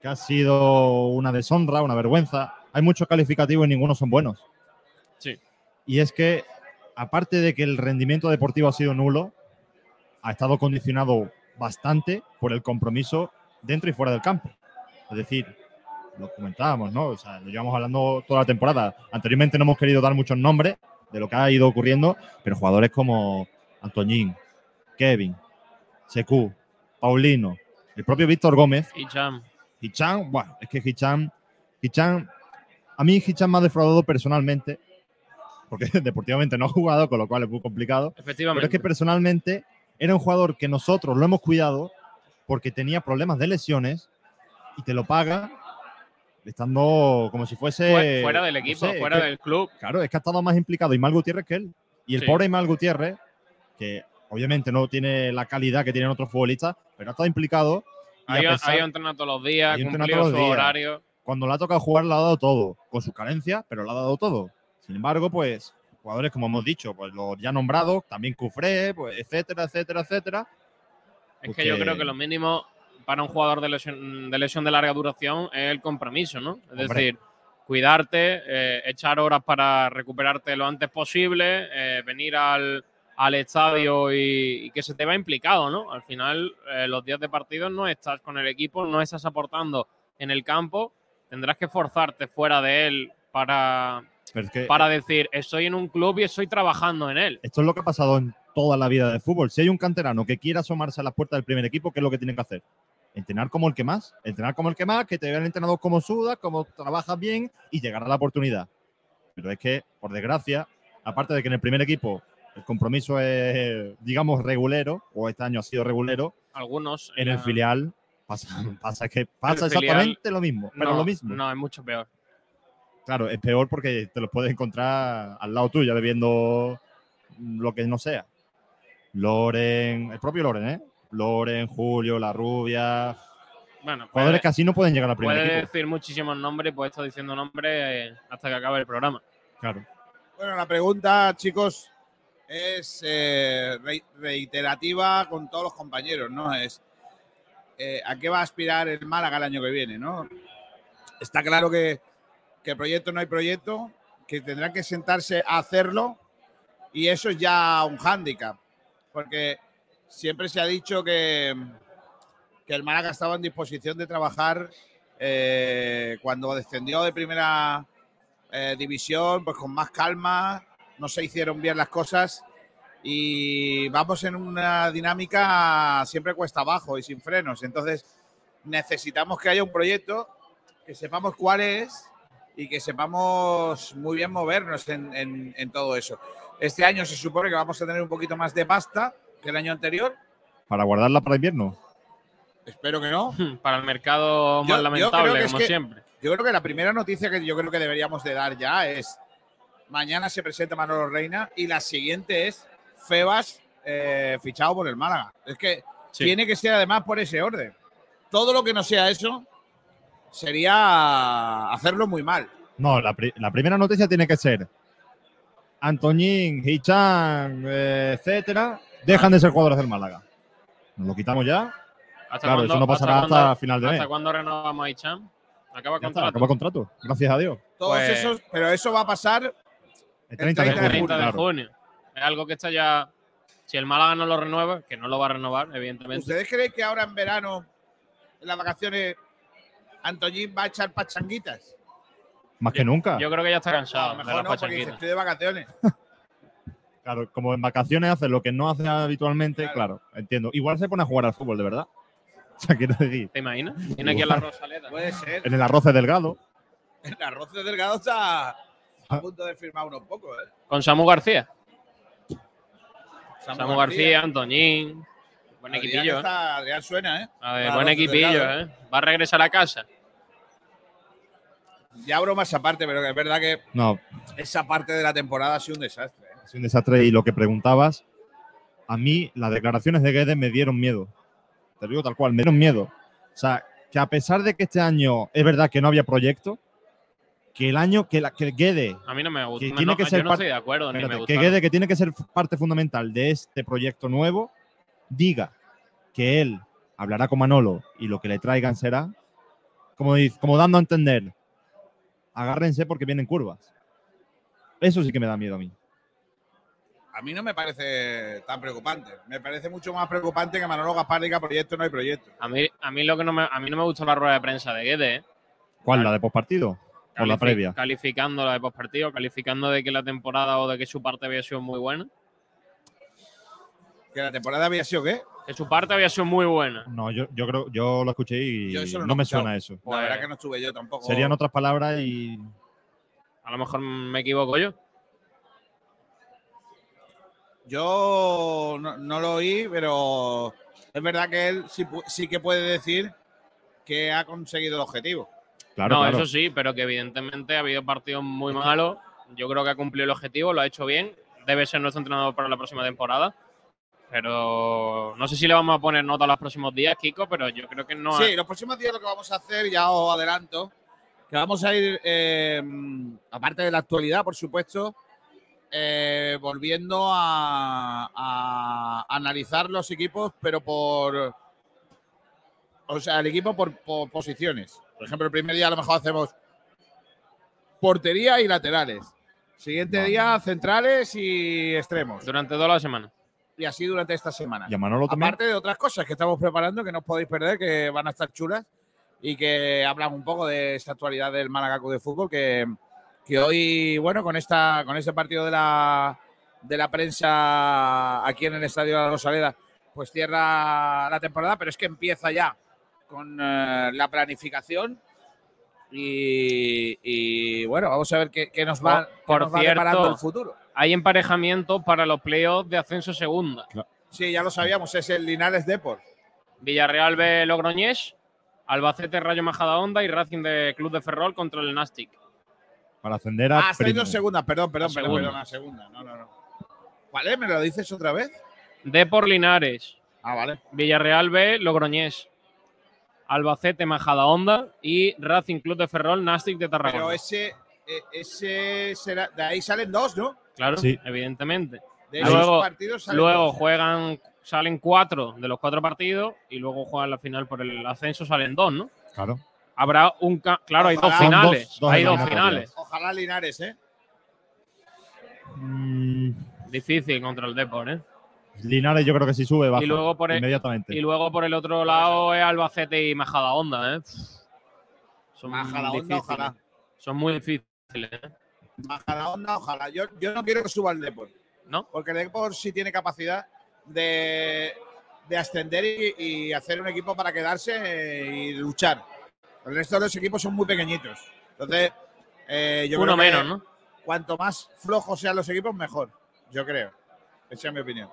D: que ha sido una deshonra, una vergüenza. Hay muchos calificativos y ninguno son buenos.
H: Sí.
D: Y es que, aparte de que el rendimiento deportivo ha sido nulo, ha estado condicionado bastante por el compromiso dentro y fuera del campo. Es decir, lo comentábamos, ¿no? O sea, lo llevamos hablando toda la temporada. Anteriormente no hemos querido dar muchos nombres de lo que ha ido ocurriendo, pero jugadores como Antoñín, Kevin, Secu, Paulino, el propio Víctor Gómez,
H: Y Cham.
D: Hichan, bueno, es que Hichan, Hichan, a mí Hichan me ha defraudado personalmente, porque deportivamente no ha jugado, con lo cual es muy complicado. Pero
H: Efectivamente.
D: es que personalmente era un jugador que nosotros lo hemos cuidado porque tenía problemas de lesiones y te lo paga estando como si fuese.
H: Fue- fuera del
D: no
H: equipo,
D: es
H: fuera
D: que-
H: del club.
D: Claro, es que ha estado más implicado Imal Gutiérrez que él. Y el
H: Sí.
D: pobre Imal Gutiérrez, que obviamente no tiene la calidad que tienen otros futbolistas, pero ha estado implicado.
H: Ahí ha entrenado todos los días, cumplido su
D: días.
H: horario.
D: cuando le ha tocado jugar, lo ha dado todo, con sus carencias, pero lo ha dado todo. Sin embargo, pues, jugadores, como hemos dicho, pues los ya nombrados, también Cufré, pues, etcétera, etcétera, etcétera.
H: Es que yo creo que lo mínimo para un jugador de lesión de, lesión de larga duración es el compromiso, ¿no? Es
D: Hombre.
H: decir, cuidarte, eh, echar horas para recuperarte lo antes posible, eh, venir al, al estadio y, y que se te va implicado, ¿no? Al final, eh, los días de partido no estás con el equipo, no estás aportando en el campo, tendrás que forzarte fuera de él para,
D: Pero es que
H: para decir, estoy en un club y estoy trabajando en él.
D: esto es lo que ha pasado en toda la vida de fútbol. Si hay un canterano que quiera asomarse a las puertas del primer equipo, ¿qué es lo que tiene que hacer? Entrenar como el que más, entrenar como el que más, que te vea el entrenador como suda, como trabajas bien y llegar a la oportunidad. Pero es que, por desgracia, aparte de que en el primer equipo el compromiso es, digamos, regulero, o este año ha sido regulero,
H: Algunos.
D: en el filial pasa, pasa que pasa exactamente lo mismo, pero
H: no,
D: lo mismo.
H: No, es mucho peor.
D: Claro, es peor porque te los puedes encontrar al lado tuyo bebiendo lo que no sea. Loren, el propio Loren, ¿eh? Loren, Julio, La Rubia.
H: Bueno,
D: Jugadores
H: puede,
D: que así no pueden llegar al primer
H: puede
D: equipo.
H: decir muchísimos nombres y puede estar diciendo nombres eh, hasta que acabe el programa.
D: Claro.
B: Bueno, la pregunta, chicos, es eh, re- reiterativa con todos los compañeros, ¿no? Es eh, ¿a qué va a aspirar el Málaga el año que viene, no? Está claro que, que proyecto no hay proyecto, que tendrán que sentarse a hacerlo y eso es ya un hándicap, porque siempre se ha dicho que, que el Málaga estaba en disposición de trabajar eh, cuando descendió de primera eh, división, pues con más calma, no se hicieron bien las cosas y vamos en una dinámica siempre cuesta abajo y sin frenos. Entonces necesitamos que haya un proyecto, que sepamos cuál es y que sepamos muy bien movernos en, en- en todo eso. Este año se supone que vamos a tener un poquito más de pasta que el año anterior.
D: Para guardarla para invierno.
B: Espero que no.
H: Para el mercado más
B: yo
H: lamentable, como
B: que-
H: siempre.
B: Yo creo que la primera noticia que yo creo que deberíamos de dar ya es mañana se presenta Manolo Reina y la siguiente es Febas eh, fichado por el Málaga. Es que
H: Sí.
B: tiene que ser además por ese orden. Todo lo que no sea eso sería hacerlo muy mal.
D: No, la, pri- la primera noticia tiene que ser Antoñín, Hichan, eh, etcétera, dejan de ser jugadores del Málaga. Nos lo quitamos ya.
H: ¿Hasta
D: Claro, eso no pasará hasta,
H: cuándo-
D: final de mes.
H: ¿Hasta cuándo renovamos a Icham? Acaba
D: Ya está,
H: contrato.
D: acaba contrato. Gracias a Dios.
B: Todos
H: Pues-
B: esos, pero eso va a pasar.
D: El 30,
B: El
D: de
H: 30
D: junio.
B: junio,
H: de
D: claro.
H: junio. Es algo que está ya. Si el Málaga no lo renueva, que no lo va a renovar, evidentemente.
B: ¿Ustedes creen que ahora en verano, en las vacaciones, Antoñín va a echar pachanguitas?
D: Más que nunca.
H: Yo creo que ya está
B: No, a
H: cansado
B: lo
H: de
B: mejor
H: las
B: no, porque dice,
H: pachanquitas.
B: estoy de vacaciones.
D: Claro, como en vacaciones hace lo que no hace habitualmente,
B: Claro.
D: claro. entiendo. Igual se pone a jugar al fútbol, de verdad. O sea, quiero decir,
H: ¿Te imaginas? Tiene aquí a la Rosaleda.
B: Puede ser.
D: en el arroz de delgado.
B: El arroz de delgado está a punto de firmar unos pocos, ¿eh?
H: Con Samu García.
B: Samu
H: Samu García, Antoñín. Buen
B: Adrián
H: equipillo, ¿eh?
B: está- Adrián suena, ¿eh?
H: A ver, buen equipillo,
B: Delgado,
H: ¿eh? Va a regresar a casa.
B: Ya bromas aparte, pero que es verdad que
D: No,
B: esa parte de la temporada ha sido un desastre. ¿Eh?
D: es un desastre. Y lo que preguntabas, a mí las declaraciones de Guedes me dieron miedo. Te lo digo tal cual, me dieron miedo. O sea, que a pesar de que este año es verdad que no había proyecto, que el año que, la, que Guedes
H: A mí no me gusta.
D: Que
H: no,
D: tiene que ser
H: no
D: par-
H: estoy de acuerdo, me
D: que Guede, que tiene que ser parte fundamental de este proyecto nuevo, diga que él hablará con Manolo y lo que le traigan será, como, como dando a entender, agárrense porque vienen curvas. Eso sí que me da miedo a mí.
B: A mí no me parece tan preocupante. Me parece mucho más preocupante que Manolo Gaspar diga proyecto no hay proyecto.
H: A mí, a mí lo que no me, a mí no me gustó la rueda de prensa de Guede, ¿eh?
D: ¿Cuál? ¿La de postpartido? ¿O la previa?
H: Calificando la de postpartido, calificando de que la temporada o de que su parte había sido muy buena.
B: Que la temporada había sido qué?
H: Que su parte había sido muy buena.
D: No, yo, yo creo, yo lo escuché y
B: no
D: me suena eso.
B: La
H: Pues-
B: verdad que no estuve yo tampoco.
D: Serían otras palabras y
H: A lo mejor me equivoco yo.
B: Yo no, no lo oí, pero es verdad que él sí, pu- sí que puede decir que ha conseguido el objetivo.
D: claro,
H: no,
D: claro.
H: eso sí, pero que evidentemente ha habido partidos muy malos. Yo creo que ha cumplido el objetivo, lo ha hecho bien. Debe ser nuestro entrenador para la próxima temporada. Pero no sé si le vamos a poner nota los próximos días, Kiko, pero yo creo que no.
B: Sí, los próximos días lo que vamos a hacer, ya os adelanto, que vamos a ir, eh, aparte de la actualidad, por supuesto, eh, volviendo a, a analizar los equipos, pero por. O sea, el equipo por, por posiciones. Por ejemplo, el primer día a lo mejor hacemos portería y laterales. Siguiente día, centrales y extremos.
H: Durante toda la semana.
B: Y así durante esta semana.
D: Y a Manolo también.
B: Aparte de otras cosas que estamos preparando que no os podéis perder, que van a estar chulas y que hablan un poco de esa actualidad del Málaga de Fútbol, que, que hoy, bueno, con esta con este partido de la de la prensa aquí en el Estadio de la Rosaleda, pues cierra la temporada, pero es que empieza ya con eh, la planificación. Y, y, bueno, vamos a ver qué, qué nos va, qué
H: Por
B: nos va
H: cierto,
B: el futuro.
H: Hay emparejamiento para los playoffs de ascenso segunda.
B: Sí, ya lo sabíamos, es el Linares Deport.
H: Villarreal B Logroñés, Albacete Rayo Majadahonda y Racing de Club de Ferrol contra el Nastic.
D: Para ascender a
B: Ah, segunda, perdón, perdón,
H: A
B: perdón,
H: segunda.
B: perdón, a segunda. No, no, no. ¿Cuál es? ¿Me lo dices otra vez?
H: Depor Linares,
B: Ah, vale.
H: Villarreal B Logroñés, Albacete Majadahonda y Racing Club de Ferrol Nastic de Tarragona.
B: Pero ese, eh, ese será. De ahí salen dos, ¿no?
H: Claro,
D: Sí.
H: evidentemente.
B: De
H: Luego-
B: esos partidos salen
H: Luego
B: dos.
H: juegan, salen cuatro de los cuatro partidos y luego juegan la final por el ascenso, salen dos, ¿no?
D: Claro.
H: Habrá un. Claro, hay dos finales.
D: dos- dos
H: hay dos finales.
B: Ojalá Linares, ¿eh?
D: Mm,
H: Difícil contra el Depor, ¿eh?
D: Linares yo creo que si sube baja
H: Y luego por el-
D: inmediatamente.
H: Y luego por el otro lado es Albacete y Majadahonda, ¿eh? Son
B: Majadahonda,
H: difíciles.
B: ojalá.
H: Son muy difíciles, ¿eh?
B: Baja la onda, ojalá. Yo, yo no quiero que suba el Depor.
H: ¿No?
B: Porque el Depor sí tiene capacidad de, de ascender y, y hacer un equipo para quedarse y luchar. El resto de los equipos son muy pequeñitos. Entonces, eh, yo
H: Uno
B: creo que
H: menos, ¿no?
B: cuanto más flojos sean los equipos, mejor. Yo creo. Esa es mi opinión.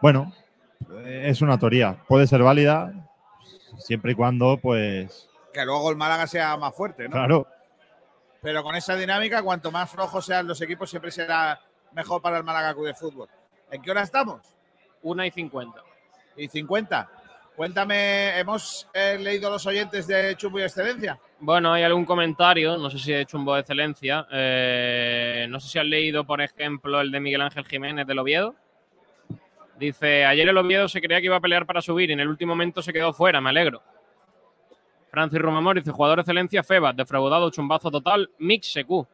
D: Bueno, es una teoría. Puede ser válida siempre y cuando, pues,
B: Que luego el Málaga sea más fuerte, ¿no?
D: claro,
B: Pero con esa dinámica, cuanto más flojos sean los equipos, siempre será mejor para el Málaga Club de Fútbol. ¿En qué hora estamos?
H: Una y cincuenta.
B: Y 50. Cuéntame, ¿hemos eh, leído los oyentes de Chumbo y Excelencia?
H: Bueno, hay algún comentario, no sé si un voz de excelencia. eh, no sé si han leído, por ejemplo, el de Miguel Ángel Jiménez del Oviedo. Dice, ayer el Oviedo se creía que iba a pelear para subir y en el último momento se quedó fuera, me alegro. Francis Romamor dice, jugador de excelencia, Febas, defraudado, chumbazo total, Mix SQ.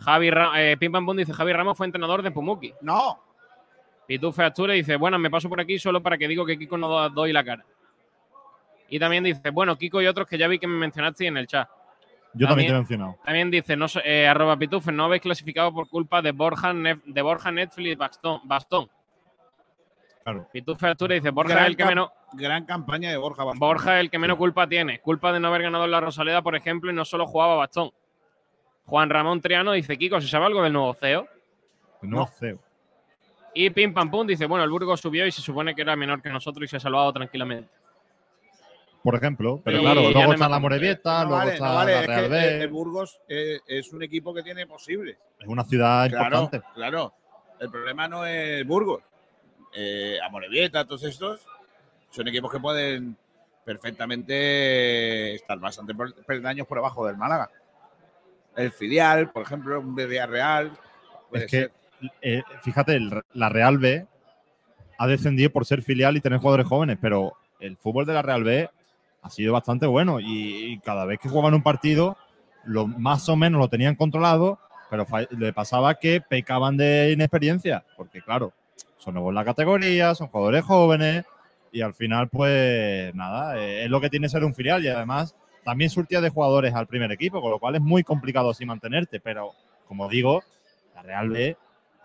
H: Javi Ra eh, Pim Pam dice, Javi Ramos fue entrenador de Pumuki.
B: No.
H: Pitufe Asture dice, bueno, me paso por aquí solo para que digo que Kiko no do- doy la cara. Y también dice, bueno, Kiko y otros que ya vi que me mencionaste en el chat.
D: yo también,
H: También-
D: te he mencionado.
H: También dice, no, eh, arroba Pitufe, no habéis clasificado por culpa de Borja, Nef- de Borja Netflix Bastón. Bastón.
D: Claro.
H: Pitufe Asture dice, Borja es el que menos,
B: Gran campaña de Borja Bastón.
H: Borja es el que menos culpa tiene. Culpa de no haber ganado en la Rosaleda, por ejemplo, y no solo jugaba Bastón. Juan Ramón Triano dice, Kiko, ¿se sabe algo del nuevo CEO?
D: No,
B: No.
D: CEO.
H: Y Pim Pam Pum dice, bueno, el Burgos subió y se supone que era menor que nosotros y se ha salvado tranquilamente.
D: Por ejemplo. Pero
H: Y
D: claro, luego
H: no
D: está
H: me-
D: la Morevieta,
B: No
D: luego
B: vale,
D: está
B: no vale,
D: la
B: es que
D: Real
B: el,
D: B.
B: el Burgos eh, es un equipo que tiene posibles.
D: Es una ciudad
B: Claro,
D: importante.
B: claro. El problema no es Burgos. Eh, Amorebieta, todos estos son equipos que pueden perfectamente estar bastante peldaños por abajo del Málaga. El filial, por ejemplo, un Villarreal. puede
D: Es que,
B: ser.
D: Eh, fíjate, el- la Real B ha descendido por ser filial y tener jugadores jóvenes, pero el fútbol de la Real B ha sido bastante bueno y, y cada vez que jugaban un partido, lo, más o menos lo tenían controlado, pero le pasaba que pecaban de inexperiencia, porque claro, son nuevos en la categoría, son jugadores jóvenes y al final, pues nada, eh, es lo que tiene ser un filial y además también surtía de jugadores al primer equipo, con lo cual es muy complicado así mantenerte, pero como digo, la Real B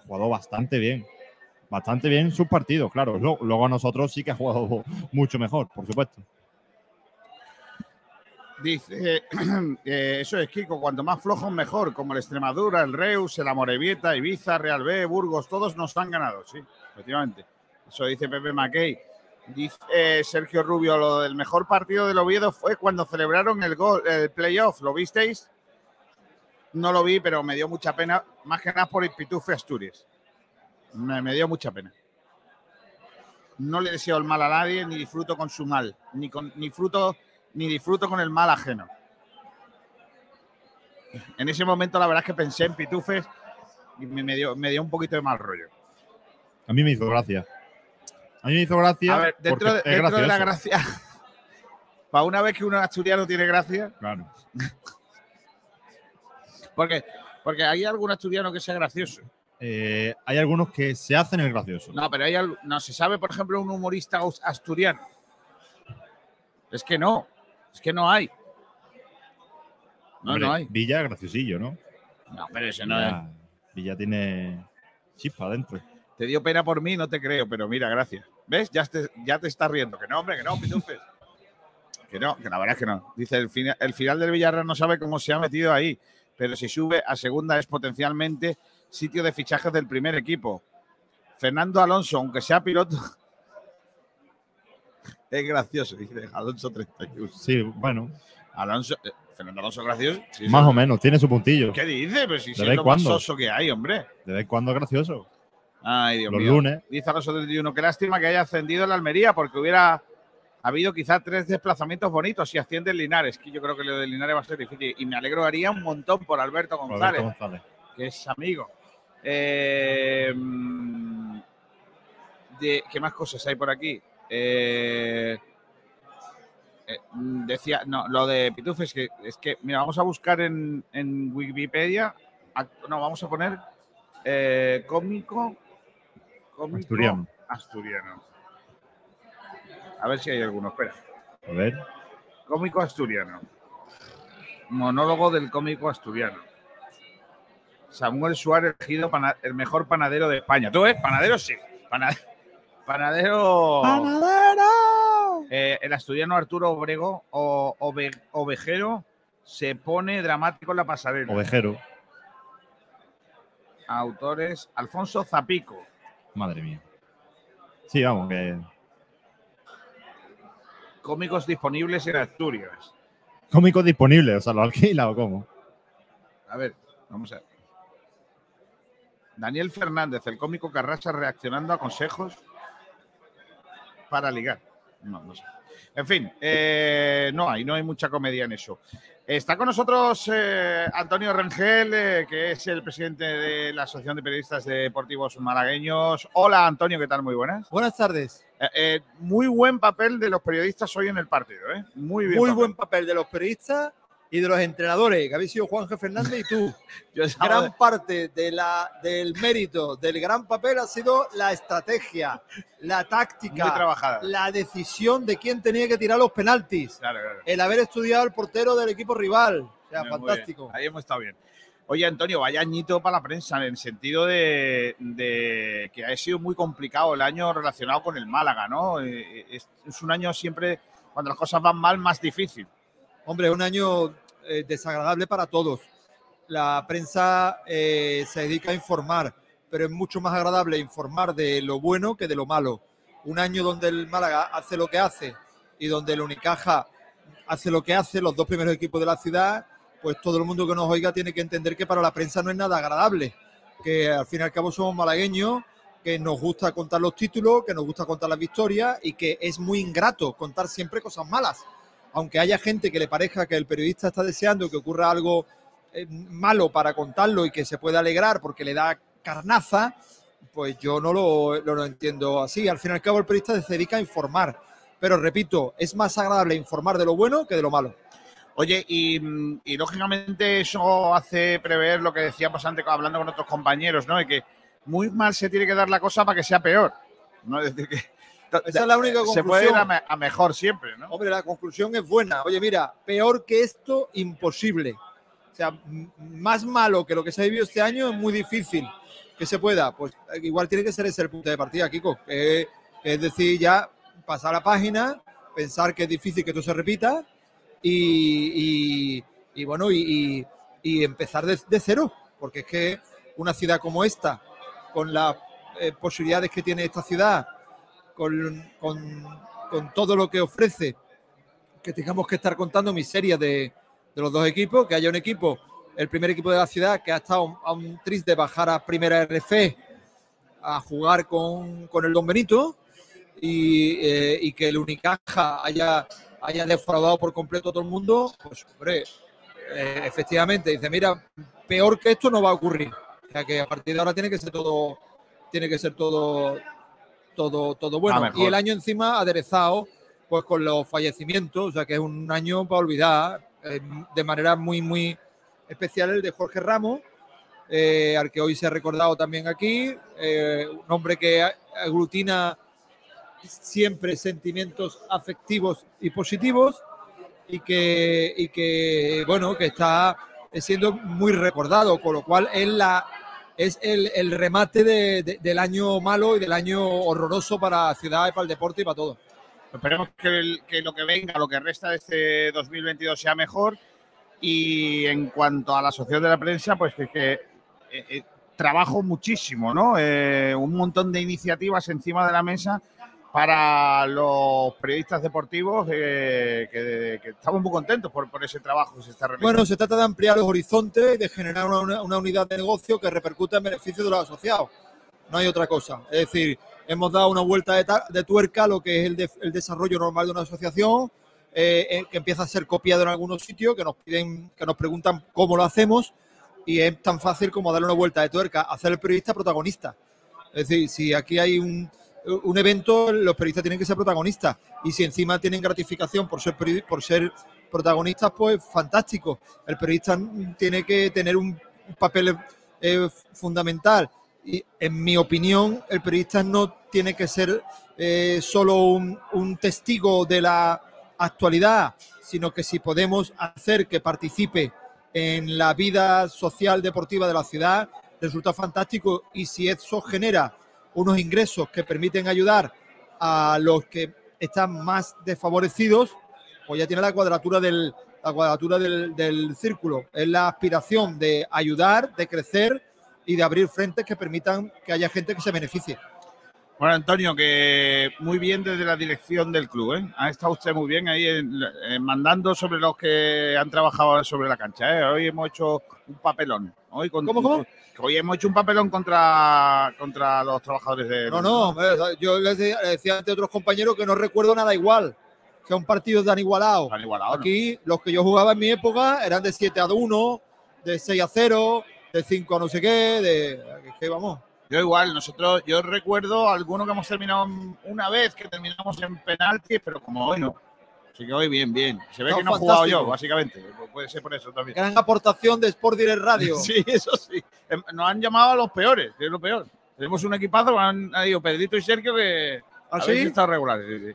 D: jugado bastante bien. Bastante bien sus partidos, claro. Luego, a nosotros sí que ha jugado mucho mejor, por supuesto.
B: Dice, eh, eso es Kiko, cuanto más flojos mejor, como el Extremadura, el Reus, el Amorebieta, Ibiza, Real B, Burgos, todos nos han ganado, sí, efectivamente. Eso dice Pepe Mackey. Dice eh, Sergio Rubio, lo del mejor partido del Oviedo fue cuando celebraron el gol, el playoff, ¿lo visteis? No lo vi, pero me dio mucha pena, más que nada por el Pitufe Asturias. Me, me dio mucha pena. No le deseo el mal a nadie, ni disfruto con su mal, ni, con, ni fruto ni disfruto con el mal ajeno. En ese momento la verdad es que pensé en pitufes y me, me dio, me dio un poquito de mal rollo.
D: A mí me hizo gracia. A mí me hizo gracia.
B: A ver, dentro, de, dentro de la gracia, para una vez que un asturiano tiene gracia,
D: Claro.
B: porque, porque hay algún asturiano que sea gracioso.
D: Eh, hay algunos que se hacen el gracioso.
B: No, pero hay no se sabe, por ejemplo, un humorista asturiano. Es que no, es que no hay. No,
D: Hombre,
B: no hay.
D: Villa graciosillo, ¿no?
B: No, pero ese no es.
D: Villa tiene chispa adentro.
B: Te dio pena por mí, no te creo, pero mira, gracias. ¿Ves? Ya te, ya te estás riendo. Que no, hombre, que no, pitufes. Que no, que la verdad es que no. Dice, el, fina- el final del Villarreal no sabe cómo se ha metido ahí, pero si sube a segunda es potencialmente sitio de fichajes del primer equipo. Fernando Alonso, aunque sea piloto, es gracioso, dice Alonso 31.
D: Sí, bueno,
B: Alonso, eh, Fernando Alonso gracioso. Sí,
D: más
B: sí.
D: o menos, tiene su puntillo.
B: ¿Qué dice? Pues si
D: De
B: si es lo más soso que hay, hombre.
D: De vez cuando es gracioso.
B: Ay, Dios
D: Los
B: mío.
D: lunes.
B: Dice Alonso 31, qué lástima que haya ascendido el Almería, porque hubiera habido quizás tres desplazamientos bonitos si asciende el Linares, que yo creo que lo de Linares va a ser difícil. Y me alegraría un montón por Alberto González,
D: Roberto González.
B: que es amigo. Eh, de- ¿Qué más cosas hay por aquí? Eh, eh, decía, no, lo de Pitufes, que es que, mira, vamos a buscar en, en Wikipedia, no, vamos a poner cómico, cómico
D: Asturiano.
B: asturiano. A ver si hay alguno, espera.
D: A ver.
B: Cómico asturiano. Monólogo del cómico asturiano. Samuel Suárez elegido el mejor panadero de España. ¿Tú ves? Panadero sí. Pana- panadero. Eh, el asturiano Arturo Obrego o Ove- Ovejero se pone dramático en la pasarela.
D: Ovejero.
B: Autores Alfonso Zapico.
D: Madre mía. Sí, vamos, que.
B: Cómicos disponibles en Asturias.
D: Cómicos disponibles, o sea, lo alquila o cómo.
B: A ver, vamos a ver. Daniel Fernández, el cómico Carrasa reaccionando a consejos para ligar. No, no sé. En fin, eh, no hay, no hay mucha comedia en eso. Está con nosotros eh, Antonio Rengel, eh, que es el presidente de la Asociación de Periodistas Deportivos Malagueños. Hola, Antonio, ¿qué tal? Muy buenas.
I: Buenas tardes.
B: Eh, muy buen papel de los periodistas hoy en el partido, ¿eh? Muy bien.
I: Muy
B: papel.
I: buen papel de los periodistas y de los entrenadores, que habéis sido Juan G. Fernández y tú.
B: Yo
I: gran parte de la, del mérito del gran papel ha sido la estrategia, la táctica, la decisión de quién tenía que tirar los penaltis,
B: Claro, claro.
I: el haber estudiado al portero del equipo rival. O sea,
B: Muy bien.
I: fantástico.
B: Ahí hemos estado bien. Oye, Antonio, vaya añito para la prensa, en el sentido de, de que ha sido muy complicado el año relacionado con el Málaga, ¿no? Eh, Es, es un año siempre, cuando las cosas van mal, más difícil.
I: Hombre, un año eh, desagradable para todos. La prensa eh, se dedica a informar, pero es mucho más agradable informar de lo bueno que de lo malo. Un año donde el Málaga hace lo que hace y donde el Unicaja hace lo que hace, los dos primeros equipos de la ciudad, pues todo el mundo que nos oiga tiene que entender que para la prensa no es nada agradable, que al fin y al cabo somos malagueños, que nos gusta contar los títulos, que nos gusta contar las victorias y que es muy ingrato contar siempre cosas malas aunque haya gente que le parezca que el periodista está deseando que ocurra algo eh, malo para contarlo y que se pueda alegrar porque le da carnaza, pues yo no lo, entiendo así. Al fin y al cabo el periodista se dedica a informar. Pero repito, es más agradable informar de lo bueno que de lo malo.
B: Oye, y, y lógicamente eso hace prever lo que decíamos antes hablando con otros compañeros, ¿no? De que muy mal se tiene que dar la cosa para que sea peor. ¿no? Es decir, que
I: Esa es la única
B: se puede ir
I: conclusión.
B: a, me- a mejor siempre, ¿no?
I: Hombre, la conclusión es buena. Oye, mira, peor que esto, imposible. O sea, más malo que lo que se ha vivido este año es muy difícil que se pueda. Pues igual tiene que ser ese el punto de partida, Kiko. es decir, ya pasar la página, pensar que es difícil que esto se repita y, y- y bueno, y, y- y empezar de, de cero. Porque es que una ciudad como esta, con las eh, posibilidades que tiene esta ciudad, con, con- todo lo que ofrece, que tengamos que estar contando miserias de, de los dos equipos, que haya un equipo, el primer equipo de la ciudad, que ha estado a un tris de bajar a primera RF a jugar con, con el Don Benito y, eh, y que el Unicaja haya, haya defraudado por completo a todo el mundo, pues hombre, eh, efectivamente, dice, mira, peor que esto no va a ocurrir. O sea que a partir de ahora tiene que ser todo, tiene que ser todo, todo, todo bueno. Y el año encima aderezado pues con los fallecimientos, o sea que es un año para olvidar, eh, de manera muy, muy especial el de Jorge Ramos, eh, al que hoy se ha recordado también aquí, eh, un hombre que aglutina siempre sentimientos afectivos y positivos y que, y que bueno, que está siendo muy recordado, con lo cual es la es el, el remate de- de- del año malo y del año horroroso para ciudad, para el deporte y para todo.
B: Esperemos que, lo que venga, lo que resta de este 2022 sea mejor. Y en cuanto a la asociación de la prensa, pues que, que, eh, eh, trabajo muchísimo, ¿no? Eh, un montón de iniciativas encima de la mesa para los periodistas deportivos eh, que, estamos muy contentos por, ese trabajo que se está realizando.
I: Bueno, se trata de ampliar los horizontes y de generar una, unidad de negocio que repercuta en beneficio de los asociados. No hay otra cosa. Es decir, hemos dado una vuelta de, tuerca a lo que es el desarrollo normal de una asociación, eh, eh, que empieza a ser copiado en algunos sitios, que nos piden, que nos preguntan cómo lo hacemos, y es tan fácil como darle una vuelta de tuerca, hacer el periodista protagonista. Es decir, si aquí hay un, un evento, los periodistas tienen que ser protagonistas. Y si encima tienen gratificación por ser, por ser protagonistas, pues fantástico. El periodista tiene que tener un papel eh, fundamental. Y en mi opinión, el periodista no tiene que ser eh, solo un, un testigo de la actualidad, sino que si podemos hacer que participe en la vida social deportiva de la ciudad, resulta fantástico. Y si eso genera unos ingresos que permiten ayudar a los que están más desfavorecidos, pues ya tiene la cuadratura del, la cuadratura del, del círculo. Es la aspiración de ayudar, de crecer y de abrir frentes que permitan que haya gente que se beneficie.
B: Bueno, Antonio, que muy bien desde la dirección del club, ¿eh? Ha estado usted muy bien ahí mandando sobre los que han trabajado sobre la cancha, ¿eh? Hoy hemos hecho un papelón. Hoy con-
I: ¿Cómo,
B: Hoy hemos hecho un papelón contra, contra los trabajadores de...
I: No, no, yo les decía, les decía ante otros compañeros que no recuerdo nada igual. Que un partido tan igualado.
B: Han igualado, ¿no?
I: Aquí los que yo jugaba en mi época eran de 7 a 1, de 6 a 0, de 5 a no sé qué, de que vamos.
B: Yo igual, nosotros, yo recuerdo algunos que hemos terminado una vez, que terminamos en penaltis, pero como hoy no. Así que hoy bien, bien. Se ve
I: No,
B: que no he jugado yo, básicamente. Puede ser por eso también.
I: Gran aportación de Sport Direct Radio.
B: Sí, eso sí. Em, Nos han llamado a los peores, que es lo peor. Tenemos un equipazo, han, han ido Pedrito y Sergio que
I: ¿Ah, sí?
B: estado regulares. sí, sí.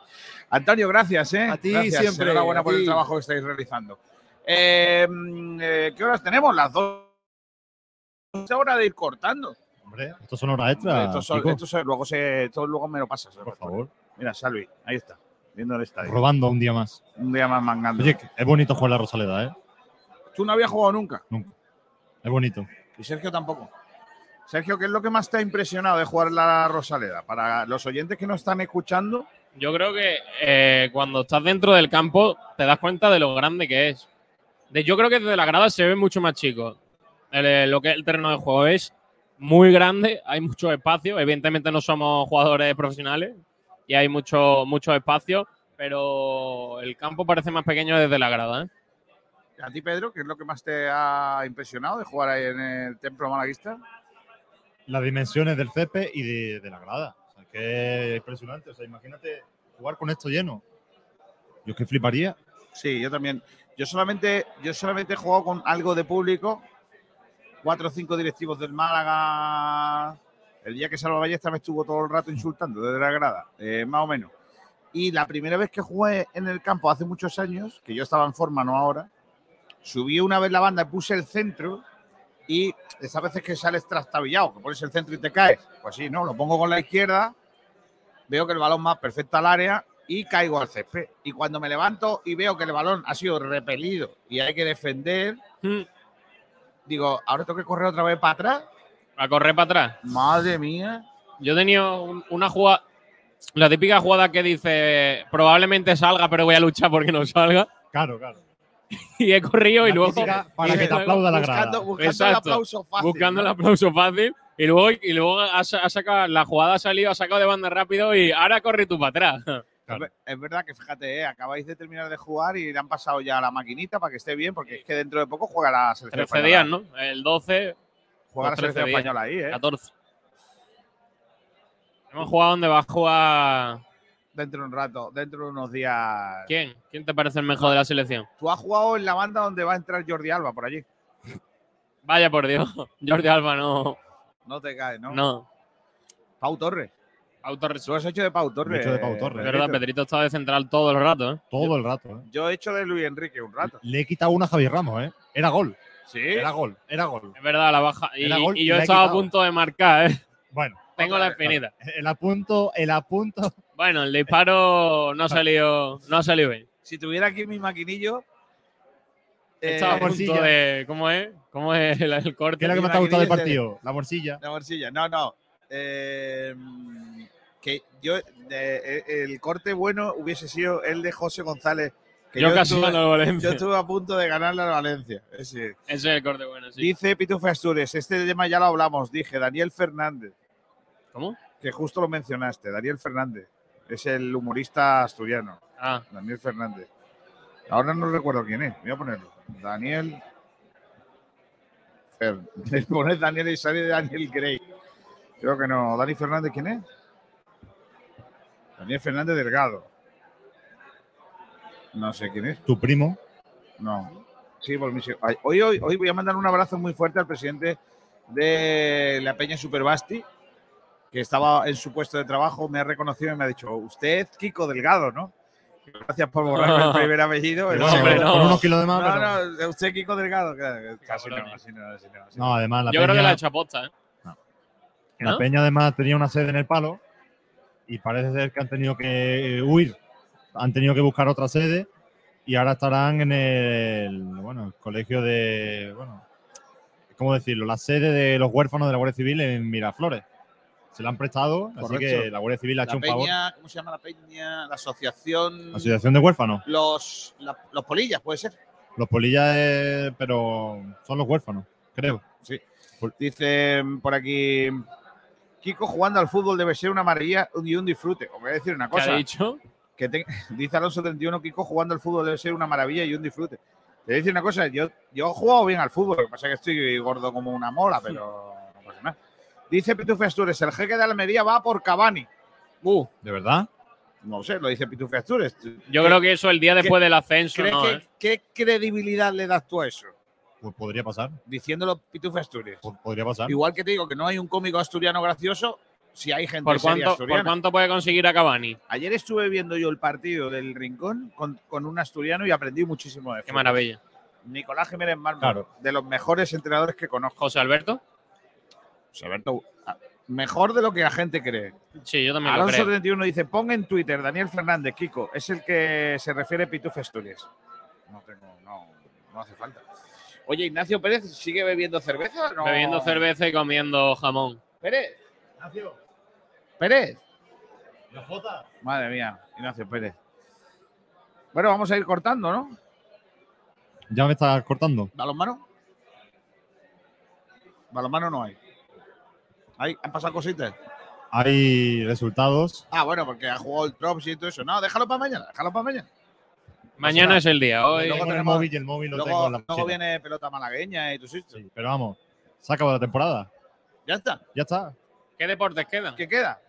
B: Antonio, gracias, ¿eh?
I: A ti
B: Gracias,
I: siempre,
B: Enhorabuena por el trabajo que estáis realizando. Eh, mm, eh, ¿Qué horas tenemos? Las dos. Es hora de ir cortando.
D: Hombre, estos son horas extras.
B: Esto, son- esto son- luego, se, esto luego me lo pasas.
D: por favor.
B: Mira, Salvi, ahí está. Viendo el estadio.
D: Robando un día más.
B: Un día más mangando.
D: Oye, es bonito jugar la Rosaleda, ¿eh?
B: Tú no habías jugado nunca.
D: Es bonito.
B: Y Sergio tampoco. Sergio, ¿qué es lo que más te ha impresionado de jugar la Rosaleda? Para los oyentes que nos están escuchando,
H: Yo creo que eh, cuando estás dentro del campo te das cuenta de lo grande que es. De, yo creo que desde la grada se ve mucho más chico. El- eh, lo que es el terreno de juego es muy grande, hay mucho espacio. Evidentemente no somos jugadores profesionales y hay mucho, mucho espacio, pero el campo parece más pequeño desde la grada. ¿eh?
B: a ti, Pedro, ¿qué es lo que más te ha impresionado de jugar ahí en el Templo Malaguista?
D: Las dimensiones del césped y de, de la grada. O sea, que es impresionante. O sea, imagínate jugar con esto lleno. Yo es que fliparía.
B: Sí, yo también. Yo solamente, yo solamente he jugado con algo de público. Cuatro o cinco directivos del Málaga. El día que Salva Ballesta me estuvo todo el rato insultando desde la grada, eh, más o menos. Y la primera vez que jugué en el campo hace muchos años, que yo estaba en forma, no ahora, subí una vez la banda puse el centro. Y esas veces que sales trastabillado, que pones el centro y te caes. Pues sí, ¿no? Lo pongo con la izquierda, veo que el balón va perfecto al área y caigo al césped. Y cuando me levanto y veo que el balón ha sido repelido y hay que defender,
H: Hmm.
B: digo, ahora tengo que correr otra vez para atrás.
H: A correr para atrás.
B: Madre mía.
H: Yo he tenido un- una jugada, la típica jugada que dice probablemente salga, pero voy a luchar porque no salga.
D: Claro, claro.
H: Y he corrido y luego.
D: para
H: y
D: que te aplauda la grada.
B: Buscando, buscando el
H: Exacto.
B: aplauso fácil.
H: buscando el aplauso fácil. Y luego, y luego ha, sa- ha sacado, la jugada ha salido, ha sacado de banda rápido y ahora corre tú para atrás.
B: Es ver- Es verdad que fíjate, eh, acabáis de terminar de jugar y le han pasado ya la maquinita para que esté bien, porque es que dentro de poco juega la selección
H: 13
B: española.
H: días, ¿no? El 12,
B: Juega la
H: Los 13
B: selección española ahí, ¿eh?
H: 14. Hemos jugado donde va a jugar.
B: Dentro de un rato, dentro de unos días.
H: ¿Quién? ¿Quién te parece el mejor de la selección?
B: Tú has jugado en la banda donde va a entrar Jordi Alba por allí.
H: Vaya por Dios. Jordi Alba no.
B: No te caes, ¿no?
H: No.
B: Pau Torres.
H: Autor
B: Tú has hecho de Pau Torres.
D: He hecho de Pau Torres.
H: Es verdad,
B: Pedrito.
H: Pedrito estaba de central todo el rato, ¿eh?
D: Todo el rato, ¿eh?
B: Yo he hecho de Luis Enrique un rato.
D: Le he quitado una a Javier Ramos, ¿eh? Era gol.
B: Sí.
D: Era gol, era gol.
H: Es verdad, la baja. Y,
D: Era gol
H: y
D: y
H: yo estaba a punto de marcar, ¿eh?
D: Bueno,
H: Tengo la espinita.
D: el apunto, el apunto.
H: Bueno, el disparo no ha salido, no ha salido bien.
B: Si tuviera aquí mi maquinillo. eh,
H: Estaba a punto de. ¿Cómo es? ¿Cómo es el, el corte?
D: ¿Qué es lo que me
B: Mira,
D: está gustando del partido? La morcilla.
B: La morcilla. No, no. Eh, que yo. de- el corte bueno hubiese sido el de José González. Que
H: yo casi
B: estuve,
H: gano el Valencia.
B: yo estuve a punto de ganarle al Valencia. Ese.
H: Ese es el corte bueno, sí.
B: Dice Pitufe Astures, este tema ya lo hablamos, dije, Daniel Fernández,
H: ¿Cómo?
B: que justo lo mencionaste, Daniel Fernández, es el humorista asturiano,
H: Ah,
B: Daniel Fernández. Ahora no recuerdo quién es, voy a ponerlo. Daniel Fer. Le pones Daniel y sale Daniel Gray. Creo que no. ¿Dani Fernández quién es? Daniel Fernández Delgado. No sé quién es.
D: Tu primo.
B: No. Sí, por mí sí. Ay, Hoy, hoy, hoy voy a mandar un abrazo muy fuerte al presidente de la Peña Superbasti, que estaba en su puesto de trabajo, me ha reconocido y me ha dicho, usted Kiko Delgado, ¿no? Gracias por borrarme el primer apellido. No,
H: hombre,
D: con
H: no.
D: unos kilos de más. pero-
B: no, no, usted Kiko Delgado. Casi no, no, así no, así
D: No,
B: no.
D: además la
H: yo creo que
D: peña,
H: la ha hecho aposta, ¿eh?
D: la
H: ¿No?
D: peña además tenía una sede en el palo y parece ser que han tenido que huir, han tenido que buscar otra sede y ahora estarán en el, bueno, el colegio de, bueno, ¿cómo decirlo? La sede de los huérfanos de la Guardia Civil en Miraflores. Se la han prestado, así que la Guardia Civil ha hecho
B: La
D: un favor.
B: ¿cómo se llama la Peña? La asociación.
D: Asociación de huérfanos.
B: Los, la- los polillas, puede ser.
D: Los polillas, eh, pero son los huérfanos, creo.
B: Dice mm, por aquí, Kiko jugando al fútbol debe ser una maravilla y un disfrute. Os voy a decir una
H: ¿Qué ha
B: cosa.
H: dicho?
B: Que te- dice Alonso 31, Kiko jugando al fútbol debe ser una maravilla y un disfrute. Te voy a decir una cosa, yo, yo he jugado bien al fútbol, lo que pasa es que estoy gordo como una mola, pero no pasa nada. Dice Pitufe Astures, el jeque de Almería va por Cavani.
H: Uh,
D: ¿De verdad?
B: No sé, lo dice Pitufe Astures.
H: yo creo que eso el día después del ascenso,
B: ¿Crees
H: ¿no?
B: que,
H: eh?
B: ¿Qué credibilidad le das tú a eso?
D: Pues podría pasar.
B: Diciéndolo Pitufe Astures.
D: po- Podría pasar.
B: Igual que te digo que no hay un cómico asturiano gracioso, si hay gente
H: ¿Por
B: seria
H: cuánto, ¿Por cuánto puede conseguir a Cavani?
B: Ayer estuve viendo yo el partido del Rincón con, con un asturiano y aprendí muchísimo de
H: Qué
B: fútbol.
H: maravilla.
B: Nicolás Jiménez Mármol,
D: Claro.
B: de los mejores entrenadores que conozco.
H: José Alberto.
B: José Alberto, ah, mejor de lo que la gente cree.
H: Sí, yo también lo
B: Alonso
H: creo.
B: 31 dice, pon en Twitter Daniel Fernández, Kiko, es el que se refiere Pitufo Asturias. No tengo, no, no hace falta. Oye, Ignacio Pérez, ¿sigue bebiendo cerveza? o No?
H: Bebiendo cerveza y comiendo jamón.
B: Pérez. Pérez.
D: ¿La foto?
B: Madre mía, Ignacio Pérez. Bueno, vamos a ir cortando, ¿no?
D: Ya me estás cortando.
B: ¿Balonmano? Balonmano no hay. ¿Hay? ¿Han pasado cositas?
D: Hay resultados.
B: Ah, bueno, porque ha jugado el Trops y todo eso. No, déjalo para mañana, déjalo para mañana.
H: Mañana es el día. Hoy.
B: Luego
D: Tengo el
B: tenemos-
D: móvil y el móvil lo tengo en la
B: luego
D: mochila.
B: viene pelota malagueña y todo esto.
D: Sí, pero vamos, se ha acabado la temporada.
B: Ya está.
D: Ya está.
H: ¿Qué deportes quedan?
B: ¿Qué queda?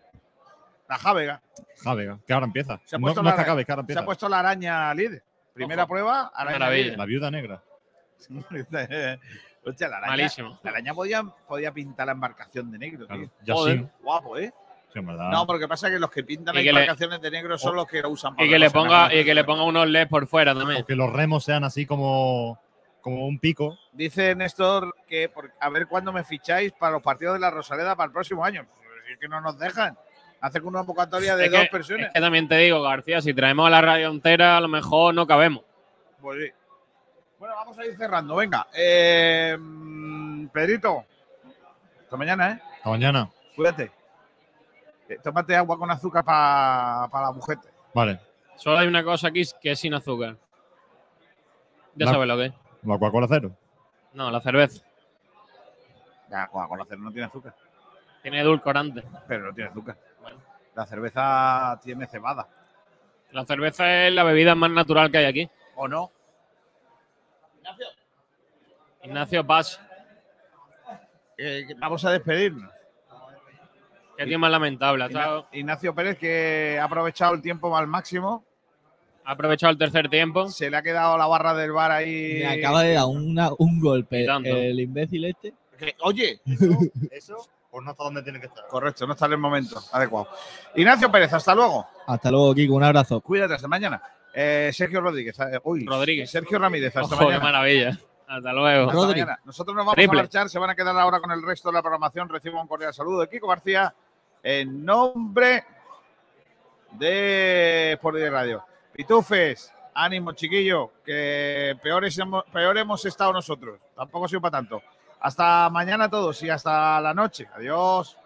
B: La Jávega.
D: Javega, que ahora empieza.
B: Se ha puesto
D: no
B: la-
D: es que acabe, que ahora
B: Se
D: empieza.
B: ha puesto la araña líder. Primera
H: Ojo.
B: prueba, araña
H: Maravilla.
B: líder.
D: La viuda negra.
B: Hostia, la araña,
H: Malísimo.
B: la araña podía, podía pintar la embarcación de negro,
D: Claro.
B: tío.
D: Ya
H: Joder.
D: sí.
B: Guapo, ¿eh?
D: Sí.
B: No, porque pasa que los que pintan las
H: le-
B: embarcaciones de negro son los que lo usan para
H: Y que le ponga, y que le ponga unos LEDs por fuera también.
D: O que los remos sean así como, como un pico.
B: Dice Néstor que por- a ver cuándo me ficháis para los partidos de la Rosaleda para el próximo año. Pues es que no nos dejan. Hacen una convocatoria de
H: Es
B: dos
H: que,
B: personas.
H: es que también te digo, García, si traemos a la radio entera, a lo mejor no cabemos.
B: Pues sí. Bueno, vamos a ir cerrando. Venga. Eh, Pedrito. Hasta mañana, ¿eh?
D: Hasta mañana.
B: Cuídate. Eh, Tómate agua con azúcar para la mujer.
D: Vale.
H: Solo hay una cosa aquí que es sin azúcar. Ya
D: La-
H: sabes lo que es.
D: La Coca-Cola cero.
H: No, la cerveza.
B: Ya, Coca-Cola cero no tiene azúcar.
H: Tiene edulcorante.
B: Pero no tiene azúcar.
H: Bueno.
B: La cerveza tiene cebada.
H: La cerveza es la bebida más natural que hay aquí.
B: ¿O no?
H: Ignacio Paz,
B: Eh, vamos a despedirnos.
H: que tío más lamentable.
B: Ignacio Pérez, que ha aprovechado el tiempo al máximo.
H: Ha aprovechado el tercer tiempo.
B: Se le ha quedado la barra del bar ahí.
C: Me acaba de dar una- un golpe el imbécil este.
B: Que- Oye,
D: Eso, pues no está donde tiene que estar.
B: correcto, no está en el momento adecuado. Ignacio Pérez, hasta luego.
C: Hasta luego, Kiko. Un abrazo.
B: Cuídate, hasta mañana. Eh, Sergio Rodríguez. eh, uy,
H: Rodríguez.
B: Sergio Ramírez, hasta
H: Ojo, qué
B: mañana.
H: maravilla. Hasta luego.
B: Hasta mañana. Nosotros nos vamos
H: Triple.
B: a marchar, se van a quedar ahora con el resto de la programación. Recibo un cordial saludo de Kiko García en nombre de Sport Radio. Pitufes, ánimo, chiquillo, que peores hemos, peor hemos estado nosotros. Tampoco ha sido para tanto. Hasta mañana a todos y hasta la noche. Adiós.